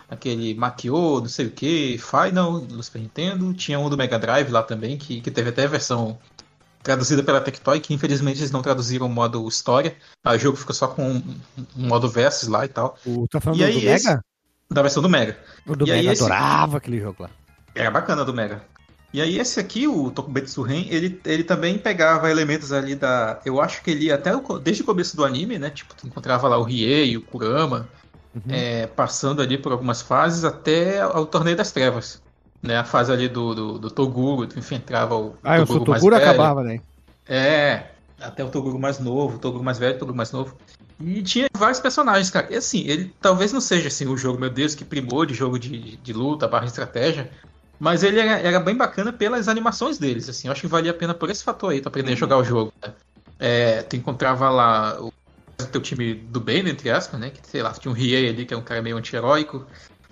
aquele Makio, não sei o que, Final do Super Nintendo, tinha um do Mega Drive lá também, que, que teve até a versão traduzida pela Tectoy, que infelizmente eles não traduziram o modo história. Aí o jogo ficou só com um, um modo versus lá e tal, O, tá falando E aí do Mega? esse- da versão do Mega. O do e aí Mega esse- adorava aquele jogo lá. Era bacana do Mega. E aí esse aqui, o Tokubetsu Ren, ele, ele também pegava elementos ali da... Eu acho que ele ia até o desde o começo do anime, né? Tipo, tu encontrava lá o Riei, o Kurama, Uhum. é, passando ali por algumas fases até ao Torneio das Trevas. Né? A fase ali do, do, do Toguro, tu enfrentava o Ah, o Toguro mais Sotoguro velho. acabava, né? É, até o Toguro mais novo, o Toguro mais velho, o Toguro mais novo. E tinha vários personagens, cara. E assim, ele talvez não seja assim o jogo, meu Deus, que primor de jogo de, de luta barra estratégia. Mas ele era, era bem bacana pelas animações deles, assim. Eu acho que valia a pena por esse fator aí, tu aprender a jogar o jogo. né? É, tu encontrava lá o teu time do bem, né, entre aspas, né? Que, sei lá, tinha um Riei ali, que é um cara meio anti-heróico.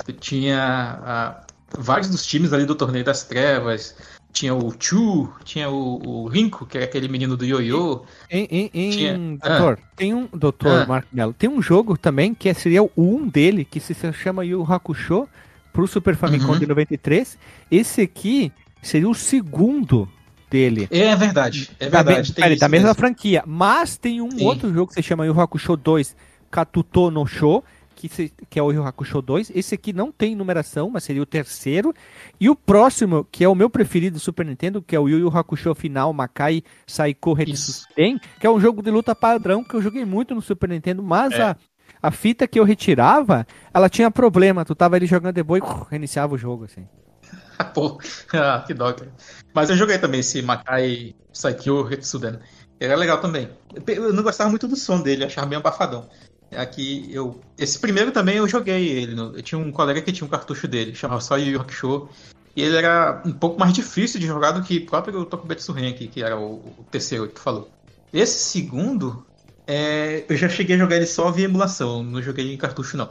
Tu tinha ah, vários dos times ali do Torneio das Trevas. Tinha o Chu, tinha o, o Rinko, que era aquele menino do Ioiô. Em, em, em- Tinha- doutor, tem um doutor Ah. Marco Melo, tem um jogo também que seria o 1 dele, que se chama Yu Hakusho pro Super Famicom Uhum. de 93. Esse aqui seria o segundo dele. É verdade, é da, verdade. me- peraí, isso da mesma mesmo. franquia. Mas tem um Sim. outro jogo que se chama Yu Hakusho 2 Katuto no Show, que, se- que é o Yu Hakusho 2. Esse aqui não tem numeração, mas seria o terceiro. E o próximo, que é o meu preferido do Super Nintendo, que é o Yu Yu Hakusho Final Makai Saiko Retsuken, que é um jogo de luta padrão que eu joguei muito no Super Nintendo, mas É. a, a fita que eu retirava, ela tinha problema. Tu tava ali jogando de boa e (laughs) reiniciava o jogo, assim. (laughs) Pô, ah, que dó, cara. Mas eu joguei também esse Makai Saikyo Retsuden. Ele é legal também. Eu não gostava muito do som dele, achava bem abafadão. Aqui eu. Esse primeiro também eu joguei ele. Eu tinha um colega que tinha um cartucho dele, chamava só Yu Yu Hakusho. E ele era um pouco mais difícil de jogar do que o próprio Tokubetsu Ren aqui, que era o, o terceiro que tu falou. Esse segundo, é, eu já cheguei a jogar ele só via emulação, não joguei em cartucho não.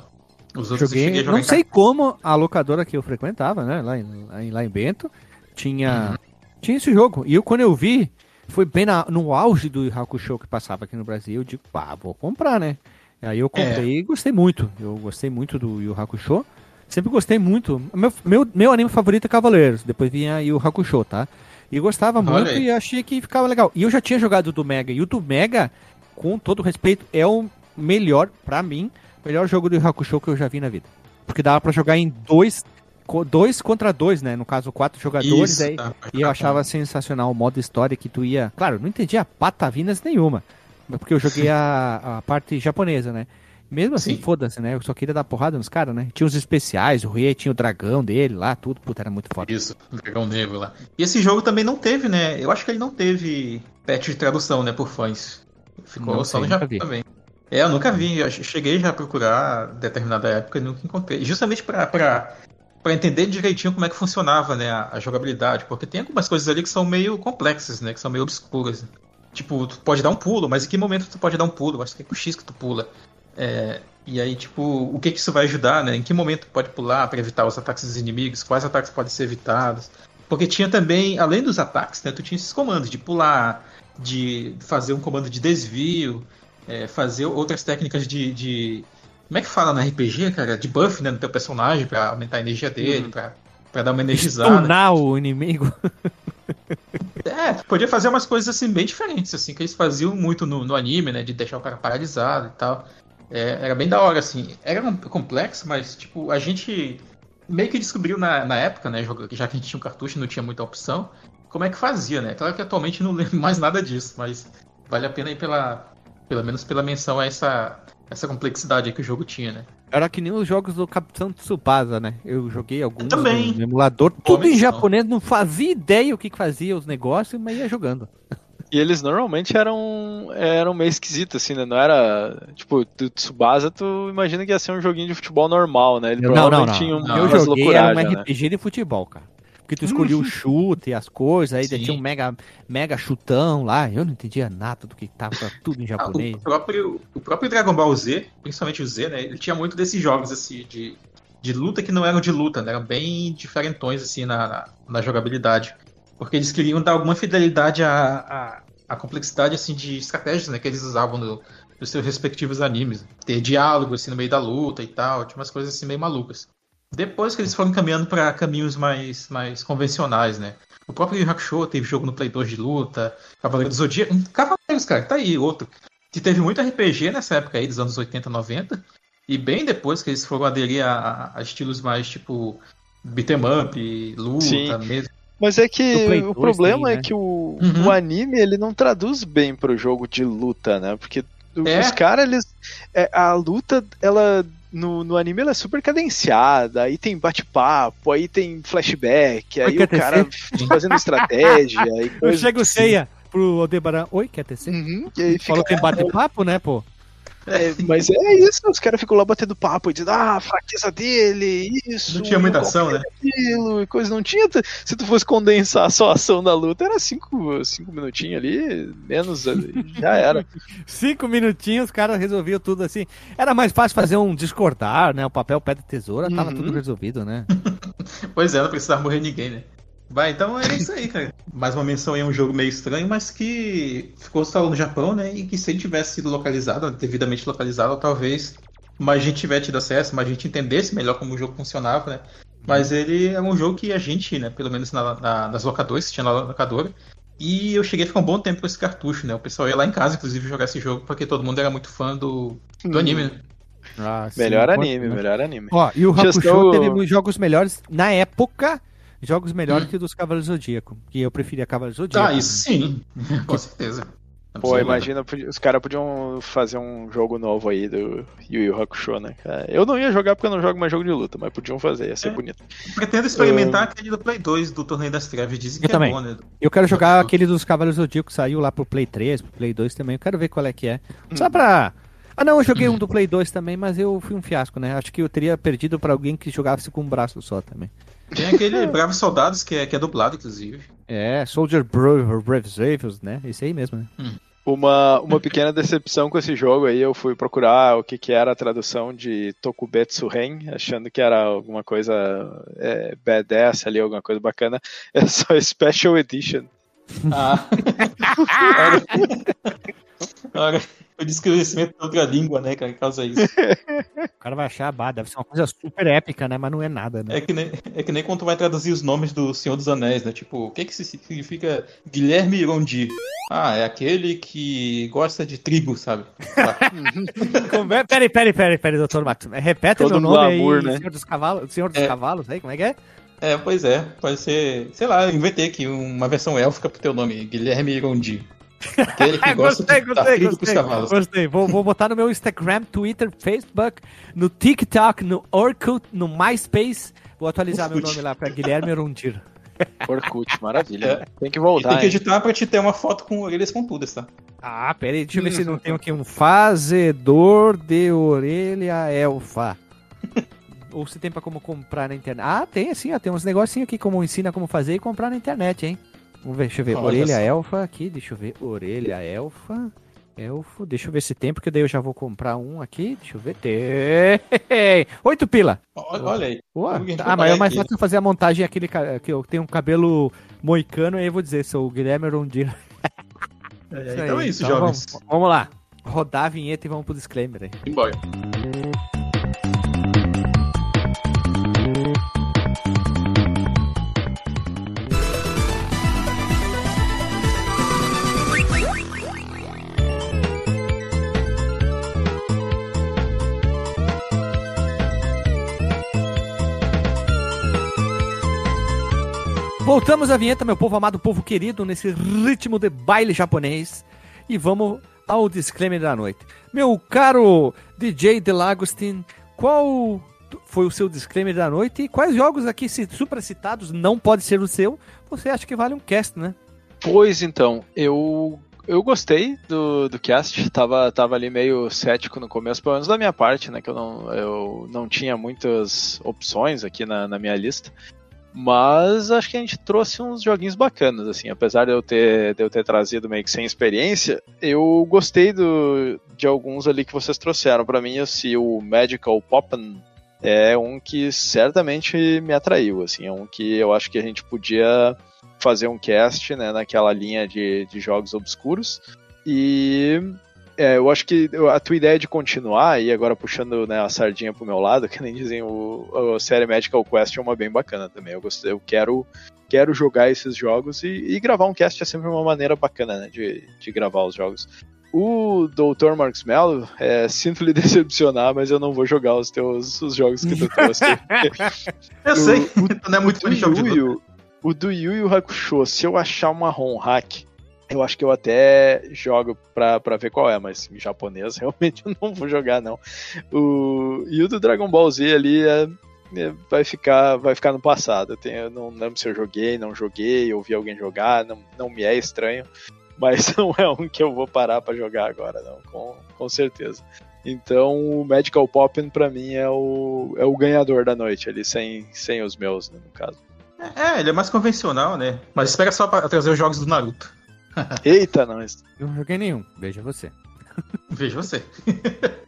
Os outros eu cheguei Joguei, a jogar não sei como a locadora que eu frequentava, né, lá em, lá em, Bento, tinha, Uhum. tinha esse jogo. E eu, quando eu vi, foi bem na- no auge do Hakusho que passava aqui no Brasil. Eu digo, pá, vou comprar, né? Aí eu comprei e gostei muito. Eu gostei muito do Yu Hakusho. Sempre gostei muito. Meu, meu, meu anime favorito é Cavaleiros. Depois vinha Yu Hakusho, tá? E gostava Olha muito aí. e achei que ficava legal. E eu já tinha jogado o do Mega. E o do Mega, com todo respeito, é o melhor, pra mim, melhor jogo do Yu Hakusho que eu já vi na vida. Porque dava pra jogar em dois, dois contra dois, né? No caso, quatro jogadores. Isso, aí, tá. e eu achava sensacional o modo história que tu ia. Claro, não entendia patavinas nenhuma. Porque eu joguei (laughs) a, a parte japonesa, né? Mesmo assim, Sim. foda-se, né? Eu só queria dar porrada nos caras, né? Tinha os especiais, o rei tinha o dragão dele lá, tudo, puta, era muito foda. Isso, o Dragão Negro lá. E esse jogo também não teve, né? Eu acho que ele não teve patch de tradução, né, por fãs. Ficou Não só no Japão também. É, eu nunca vi. Eu cheguei já a procurar determinada época e nunca encontrei. Justamente pra, pra, pra entender direitinho como é que funcionava, né, a, a jogabilidade. Porque tem algumas coisas ali que são meio complexas, né? Que são meio obscuras. Tipo, tu pode dar um pulo, mas em que momento tu pode dar um pulo? Acho que é com o X que tu pula. É, e aí, tipo, o que que isso vai ajudar, né? Em que momento tu pode pular para evitar os ataques dos inimigos? Quais ataques podem ser evitados? Porque tinha também, além dos ataques, né? Tu tinha esses comandos de pular, de fazer um comando de desvio, é, fazer outras técnicas de, de- Como é que fala na RPG, cara? De buff, né? No teu personagem pra aumentar a energia dele, Uhum. pra, pra dar uma energizada. Stunar o inimigo. (laughs) É, podia fazer umas coisas assim bem diferentes, assim, que eles faziam muito no, no anime, né? De deixar o cara paralisado e tal. É, era bem da hora, assim. Era um- complexo, mas, tipo, a gente meio que descobriu na, na época, né? Já que a gente tinha um cartucho e não tinha muita opção, como é que fazia, né? Claro que atualmente não (laughs) lembro mais nada disso, mas vale a pena aí pela. Pelo menos pela menção a essa, essa complexidade que o jogo tinha, né? Era que nem os jogos do Capitão Tsubasa, né? Eu joguei alguns também. no emulador, tudo em japonês, não fazia ideia o que, que fazia os negócios, mas ia jogando. E eles normalmente eram, eram meio esquisitos, assim, né? Não era. Tipo, do Tsubasa, tu imagina que ia ser um joguinho de futebol normal, né? Ele não, não, não. provavelmente tinha Não, eu umas joguei era um loucuragens, né? RPG de futebol, cara. Porque tu escolhia o chute e as coisas, aí tinha um mega, mega chutão lá. Eu não entendia nada do que tava tudo em Ah, japonês. o, próprio, o próprio Dragon Ball Z, principalmente o Z, né? Ele tinha muito desses jogos assim de, de luta que não eram de luta, né? Eram bem diferentões, assim, na, na, na jogabilidade. Porque eles queriam dar alguma fidelidade à, à, à complexidade, assim, de estratégias, né? Que eles usavam no, nos seus respectivos animes. Ter diálogo, assim, no meio da luta e tal. Tinha umas coisas, assim, meio malucas. Depois que eles foram caminhando para caminhos mais, mais convencionais, né? O próprio Yu Hakusho teve jogo no Play 2 de luta, Cavaleiro do Zodíaco. Cavaleiros, cara, tá aí, outro. Que teve muito RPG nessa época aí, dos anos 80, 90. E bem depois que eles foram aderir a, a estilos mais tipo beat'em up, luta Sim. mesmo. Mas é que o 2 problema tem, é né? que o, Uhum. o anime ele não traduz bem pro jogo de luta, né? Porque É. os caras, eles. é, a luta, ela. No, no anime ela é super cadenciada, aí tem bate-papo, aí tem flashback, aí o cara fazendo estratégia (laughs) e Eu chego assim. ceia pro Aldebaran. Oi, quer tecer? Uhum, e aí fica, Falou que tem bate-papo, né, pô? É, (laughs) mas é isso, os caras ficam lá batendo papo e dizendo, ah, a fraqueza dele, isso. Não tinha muita ação, né? aquilo e coisa. Não tinha. Se tu fosse condensar só a ação da luta, era cinco, cinco minutinhos ali, menos ali, já era. (laughs) Cinco minutinhos, os caras resolviam tudo assim. Era mais fácil fazer um discordar, né? O papel, pedra tesoura, tava Uhum. tudo resolvido, né? (laughs) Pois é, não precisava morrer ninguém, né? Vai, então é isso aí, cara. Mais uma menção aí a um jogo meio estranho, mas que ficou só no Japão, né? E que se ele tivesse sido localizado, devidamente localizado, talvez mais gente tivesse tido acesso, mais gente entendesse melhor como o jogo funcionava, né? Mas ele é um jogo que a gente, né, pelo menos na, na- nas locadoras, tinha na locadora, e eu cheguei a ficar um bom tempo com esse cartucho, né? O pessoal ia lá em casa, inclusive, jogar esse jogo, porque todo mundo era muito fã do, do anime, né? Ah, sim, Melhor anime, melhor anime. Ó, e o Hakusho Gestão- teve muitos jogos melhores, na época, jogos melhores Hum. que o dos Cavaleiros do Zodíaco. Que eu preferia Cavaleiros do Zodíaco. Ah, isso sim, (laughs) com certeza. Pô, imagina, os caras podiam fazer um jogo novo aí do Yu Yu Hakusho, né? Eu não ia jogar porque eu não jogo mais jogo de luta, mas podiam fazer, ia ser É. bonito. Pretendo experimentar aquele do Play 2 do Torneio das Trevas. Dizem que Eu também. é bom, né? Eu quero jogar aquele dos Cavaleiros do Zodíaco, que saiu lá pro Play 3, pro Play 2 também. Eu quero ver qual é que é. Só pra... Ah, não, eu joguei um do Play 2 também, mas eu fui um fiasco, né? Acho que eu teria perdido pra alguém que jogasse com um braço só também. Tem aquele (laughs) Bravos Soldados que é, que é dublado, inclusive. É, Soldier Bro Brave Savers, né? Esse aí mesmo, né? Uma, uma pequena decepção com esse jogo aí, eu fui procurar o que, que era a tradução de Tokubetsu Ren, achando que era alguma coisa é, badass ali, alguma coisa bacana. É só (laughs) Special Edition. Ah. (laughs) Olha, o desconhecimento de outra língua, né, cara, que causa isso. O cara vai achar, bah, deve ser uma coisa super épica, né? Mas não é nada, né? É que, nem, é que nem quando tu vai traduzir os nomes do Senhor dos Anéis, né? Tipo, o que que significa Guilherme Irondi? Ah, é aquele que gosta de trigo, sabe? (laughs) Tá. É? Peraí, peraí, peraí, peraí, doutor Max. Repete Todo meu nome glamour, aí, né? Senhor dos Cavalos, Senhor dos É. Cavalos, aí, como é que é? É, pois é. Pode ser, sei lá, eu inventei aqui uma versão élfica pro teu nome, Guilherme Irondi. Aquele que (laughs) gosta gostei, de gostei, gostei, cavalos. gostei. Vou, vou botar no meu Instagram, Twitter, Facebook, no TikTok, no Orkut, no MySpace. Vou atualizar meu Orkut. nome lá pra Guilherme Rundir. (laughs) Orkut, maravilha. É. Tem que E voltar. tem que hein? editar pra te ter uma foto com orelhas pontudas, tá? Ah, peraí, deixa eu ver se não tem aqui um fazedor de orelha elfa. (laughs) Ou se tem pra como comprar na internet. Ah, tem sim, ó, tem uns negocinhos aqui como ensina como fazer e comprar na internet, hein? Vamos ver, deixa eu ver. Olha orelha só. elfa aqui, deixa eu ver. Orelha elfa. Elfo, deixa eu ver se tem, porque daí eu já vou comprar um aqui. Deixa eu ver. Tem! (laughs) Oito pila! Olha, olha aí. Ah, mas é mais fácil fazer a montagem aquele que eu tenho um cabelo moicano, aí eu vou dizer, sou o Guilherme Rondir. É, então é isso, Então jovens. Vamos, vamos lá. Rodar a vinheta e vamos pro disclaimer aí. Embora. Voltamos à vinheta, meu povo amado, povo querido, nesse ritmo de baile japonês. E vamos ao disclaimer da noite. Meu caro DJ Delagostin, qual foi o seu disclaimer da noite? E quais jogos aqui supracitados não pode ser o seu? Você acha que vale um cast, né? Pois então, eu eu gostei do, do cast, tava, tava ali meio cético no começo, pelo menos da minha parte, né? Que eu não, eu não tinha muitas opções aqui na, na minha lista. Mas acho que a gente trouxe uns joguinhos bacanas, assim, apesar de eu ter, de eu ter trazido meio que sem experiência, eu gostei do, de alguns ali que vocês trouxeram. Pra mim, esse o Magical Poppin é um que certamente me atraiu, assim, é um que eu acho que a gente podia fazer um cast, né, naquela linha de, de jogos obscuros, e é, eu acho que a tua ideia de continuar, e agora puxando né, a sardinha pro meu lado, (laughs) que nem dizem, o, a série Medical Quest é uma bem bacana também. Eu, gostei, eu quero, quero jogar esses jogos e, e gravar um cast é sempre uma maneira bacana né, de, de gravar os jogos. O Dr. Marcos Mello, é, sinto lhe (laughs) decepcionar, mas eu não vou jogar os teus os jogos que tu trouxe. (laughs) eu sei, o, não é muito do Yu, O do Yu e o Hakusho, se eu achar uma ROM hack, eu acho que eu até jogo pra, pra ver qual é, mas em japonês (laughs) realmente eu não vou jogar, não. O, e o do Dragon Ball Z ali é, é, vai, ficar, vai ficar no passado. Eu, tenho, eu não lembro se eu joguei, não joguei, ouvi alguém jogar, não, não me é estranho (laughs) mas (laughs) não é um que eu vou parar para jogar agora, não, com, com certeza. Então o Medical Poppin para mim é o, é o ganhador da noite ali, sem, sem os meus, né, no caso. É, ele é mais convencional, né? Mas espera só para trazer os jogos do Naruto. (laughs) Eita, nós. Eu não joguei nenhum, veja você. Veja você.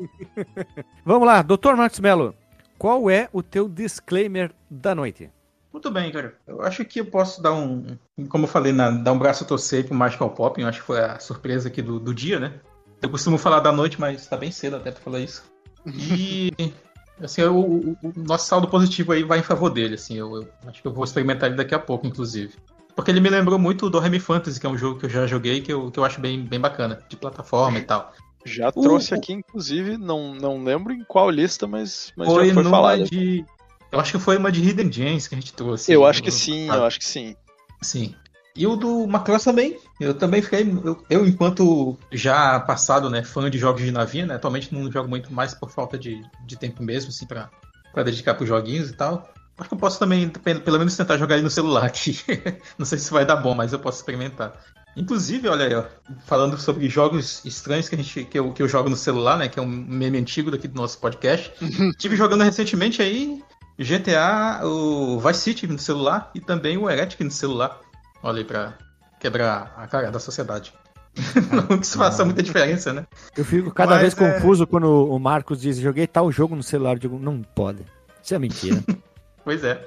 (laughs) Vamos lá, Dr. Marcos Mello. Qual é o teu disclaimer da noite? Muito bem, cara. Eu acho que eu posso dar um. Como eu falei, na, dar um braço a torcer pro Magical Pop. Eu acho que foi a surpresa aqui do, do dia, né? Eu costumo falar da noite, mas tá bem cedo até pra falar isso. E. (laughs) Assim, o, o, o, nosso saldo positivo aí vai em favor dele, assim. Eu, eu, acho que eu vou experimentar ele daqui a pouco, inclusive. Porque ele me lembrou muito do Remy Fantasy, que é um jogo que eu já joguei, que eu, que eu acho bem, bem bacana, de plataforma e tal. Já trouxe aqui, inclusive, não, não lembro em qual lista, mas, mas foi já foi falado. De, eu acho que foi uma de Hidden Gems que a gente trouxe. Eu acho que sim, eu acho que sim. Sim. E o do Macross também. Eu também fiquei. Eu, eu, enquanto já passado, né, fã de jogos de navio, né? Atualmente não jogo muito mais por falta de, de tempo mesmo, assim, pra, pra dedicar pros joguinhos e tal. Acho que eu posso também, pelo menos, tentar jogar ele no celular aqui. (laughs) não sei se vai dar bom, mas eu posso experimentar. Inclusive, olha aí, ó, falando sobre jogos estranhos que, a gente, que, eu, que eu jogo no celular, né? Que é um meme antigo daqui do nosso podcast. Tive jogando recentemente aí GTA, o Vice City no celular e também o Heretic no celular. Olha aí pra quebrar a cara da sociedade. (laughs) Não que isso faça muita diferença, né? Eu fico cada Mas, vez é... confuso quando o Marcos diz: joguei tal jogo no celular. Eu digo, não pode. Isso é mentira. (laughs) pois é.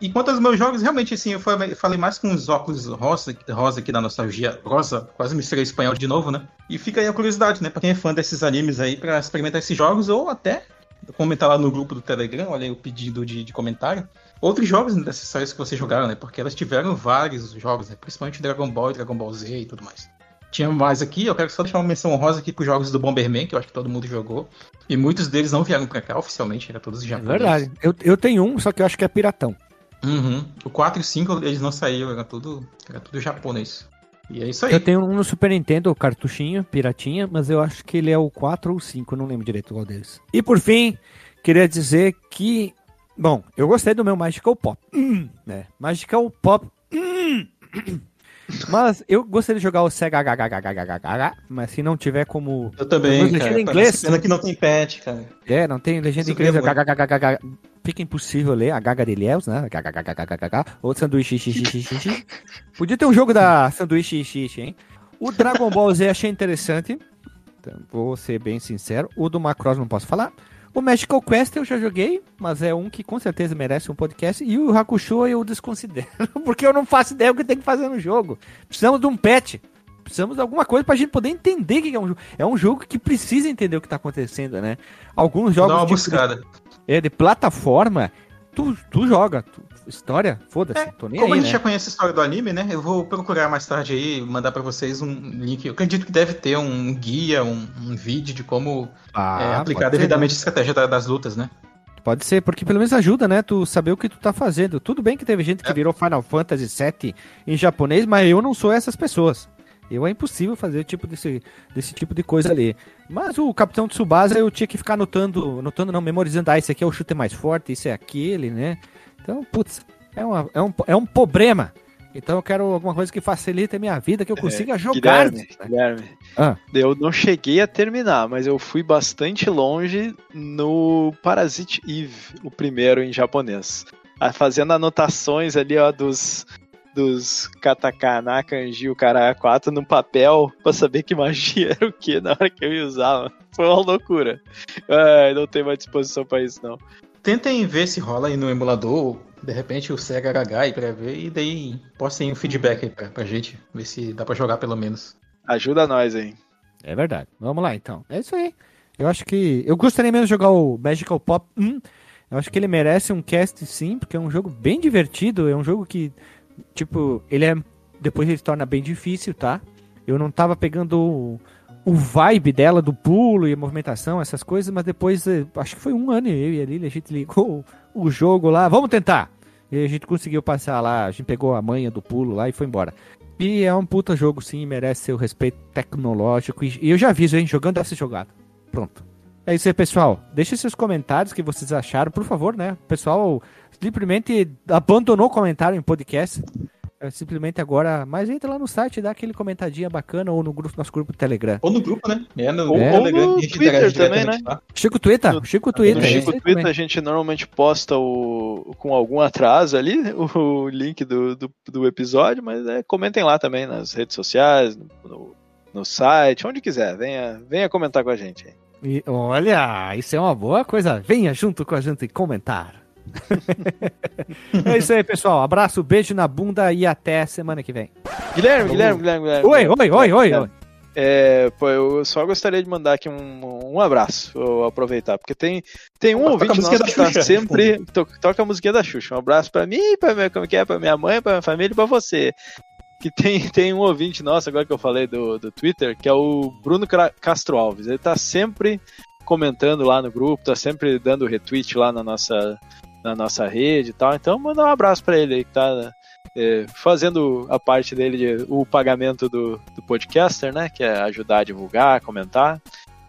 E quanto aos meus jogos, realmente, assim, eu falei mais com os óculos rosa, rosa aqui da nostalgia. Rosa, quase misturei espanhol de novo, né? E fica aí a curiosidade, né? Pra quem é fã desses animes aí, pra experimentar esses jogos ou até comentar lá no grupo do Telegram, olha aí o pedido de, de comentário. Outros jogos dessas séries que vocês jogaram, né? Porque elas tiveram vários jogos, né? Principalmente Dragon Ball Dragon Ball Z e tudo mais. Tinha mais aqui, eu quero só deixar uma menção honrosa aqui pros jogos do Bomberman, que eu acho que todo mundo jogou. E muitos deles não vieram pra cá oficialmente, era todos japoneses. É verdade. Eu, eu tenho um, só que eu acho que é piratão. Uhum. O 4 e o 5 eles não saíram, era tudo, era tudo japonês. E é isso aí. Eu tenho um no Super Nintendo, o cartuchinho, piratinha, mas eu acho que ele é o 4 ou 5, não lembro direito qual deles. E por fim, queria dizer que, bom, eu gostei do meu Magical Pop, hum, né? Magical Pop, hum, mas eu gostaria de jogar o Sega mas se não tiver como. Eu também. Legenda em inglês. Pena que não tem patch, cara. É, não tem legenda em inglês. Fica impossível ler. H de Ilhéus, né? Ou sanduíche. Podia ter um jogo da sanduíche hein? O Dragon Ball Z achei interessante. Então, vou ser bem sincero. O do Macross não posso falar. O Magical Quest eu já joguei, mas é um que com certeza merece um podcast. E o Hakusho eu desconsidero, (laughs) porque eu não faço ideia do que tem que fazer no jogo. Precisamos de um patch. Precisamos de alguma coisa pra gente poder entender o que é um jogo. É um jogo que precisa entender o que tá acontecendo, né? Alguns jogos. Dá uma buscada. De, é, de plataforma, tu, tu joga, tu, história, foda-se, é, tô nem Como aí, a gente né? já conhece a história do anime, né? Eu vou procurar mais tarde aí, mandar para vocês um link. Eu acredito que deve ter um guia, um, um vídeo de como ah, é, aplicar devidamente ser, né? a estratégia das lutas, né? Pode ser, porque pelo menos ajuda, né? Tu saber o que tu tá fazendo. Tudo bem que teve gente que é. virou Final Fantasy VII em japonês, mas eu não sou essas pessoas. Eu é impossível fazer tipo desse, desse tipo de coisa ali. Mas o Capitão Tsubasa eu tinha que ficar anotando, anotando não, memorizando, ah, esse aqui é o chute mais forte, isso é aquele, né? Então, putz, é, uma, é, um, é um problema. Então eu quero alguma coisa que facilite a minha vida, que eu é, consiga é, jogar. Guilherme, Guilherme ah. eu não cheguei a terminar, mas eu fui bastante longe no Parasite Eve, o primeiro em japonês. Fazendo anotações ali, ó, dos, dos katakana, kanji, o cara 4 no papel pra saber que magia era o que na hora que eu ia usar. Foi uma loucura. Ai, não tenho mais disposição pra isso, não. tentem ver se rola aí no emulador, de repente o Sega HH aí pra ver, e daí postem um feedback aí pra, pra gente, ver se dá pra jogar pelo menos. Ajuda nós, hein? É verdade. Vamos lá, então. É isso aí. Eu acho que. Eu gostaria mesmo de jogar o Magical Pop 1. Eu acho que ele merece um cast sim, porque é um jogo bem divertido. É um jogo que, tipo, ele é. Depois ele se torna bem difícil, tá? Eu não tava pegando o, o vibe dela, do pulo e a movimentação, essas coisas, mas depois, eh, acho que foi um ano eu e Lili, a gente ligou o, jogo lá, vamos tentar! E a gente conseguiu passar lá, a gente pegou a manha do pulo lá e foi embora. E é um puta jogo, sim, merece seu respeito tecnológico. E e eu já aviso, hein, jogando essa jogada. Pronto. É isso aí, pessoal. Deixe seus comentários que vocês acharam, por favor, né? O pessoal simplesmente abandonou o comentário em podcast. É, simplesmente agora. Mas entra lá no site, dá aquele comentadinha bacana ou no grupo, nosso grupo do Telegram. Ou no grupo, né? É, no, Ou- no ou Telegram, no Twitter também, né? lá. Chico Twitter, No- Chico Twitter. No é Chico aí Twitter também. a gente normalmente posta o, com algum atraso ali, (laughs) o link do, do, do episódio, mas é, comentem lá também nas redes sociais, no, no, no site, onde quiser. Venha, venha comentar com a gente. aí. E, olha, isso é uma boa coisa. Venha junto com a gente comentar. (laughs) é isso aí, pessoal. Abraço, beijo na bunda e até semana que vem. Guilherme, Guilherme, Guilherme, Guilherme. Oi, oi, oi, oi, oi. É, pô, eu só gostaria de mandar aqui um, um abraço, vou aproveitar, porque tem, tem um Toca ouvinte nosso que tá Xuxa, sempre. To, toca a musiquinha da Xuxa. Um abraço pra mim, pra minha, como que é, pra minha mãe, pra minha família e pra você. Que tem, (laughs) tem um ouvinte nosso, agora que eu falei do, do Twitter, que é o Bruno Castro Alves. Ele tá sempre comentando lá no grupo, tá sempre dando retweet lá na nossa, na nossa rede e tal. Então, manda um abraço pra ele aí que tá é, fazendo a parte dele, de, o pagamento do, do podcaster, né? Que é ajudar a divulgar, comentar.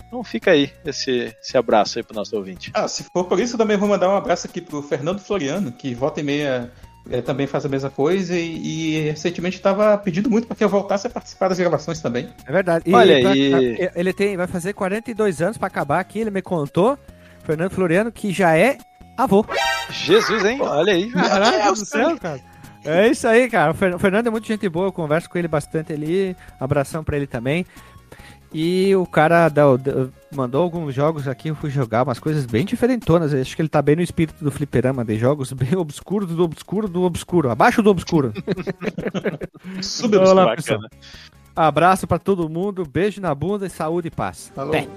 Então fica aí esse, esse abraço aí pro nosso ouvinte. Ah, se for por isso, eu também vou mandar um abraço aqui pro Fernando Floriano, que volta e meia eh, também faz a mesma coisa e, e recentemente estava pedindo muito para que eu voltasse a participar das gravações também. É verdade. E Olha aí. Ele tem, vai fazer 42 anos pra acabar aqui. Ele me contou, Fernando Floriano, que já é avô. Jesus, hein? Olha aí. Caraca do céu, cara. É isso aí, cara. O Fer- o Fernando é muito gente boa, eu converso com ele bastante ali. Abração pra ele também. E o cara da- da- mandou alguns jogos aqui, eu fui jogar umas coisas bem diferentonas. Acho que ele tá bem no espírito do fliperama, de jogos bem obscuros, do obscuro, do obscuro. Abaixo do obscuro. (laughs) Pessoal. Abraço pra todo mundo, beijo na bunda e saúde e paz. Falou. Até.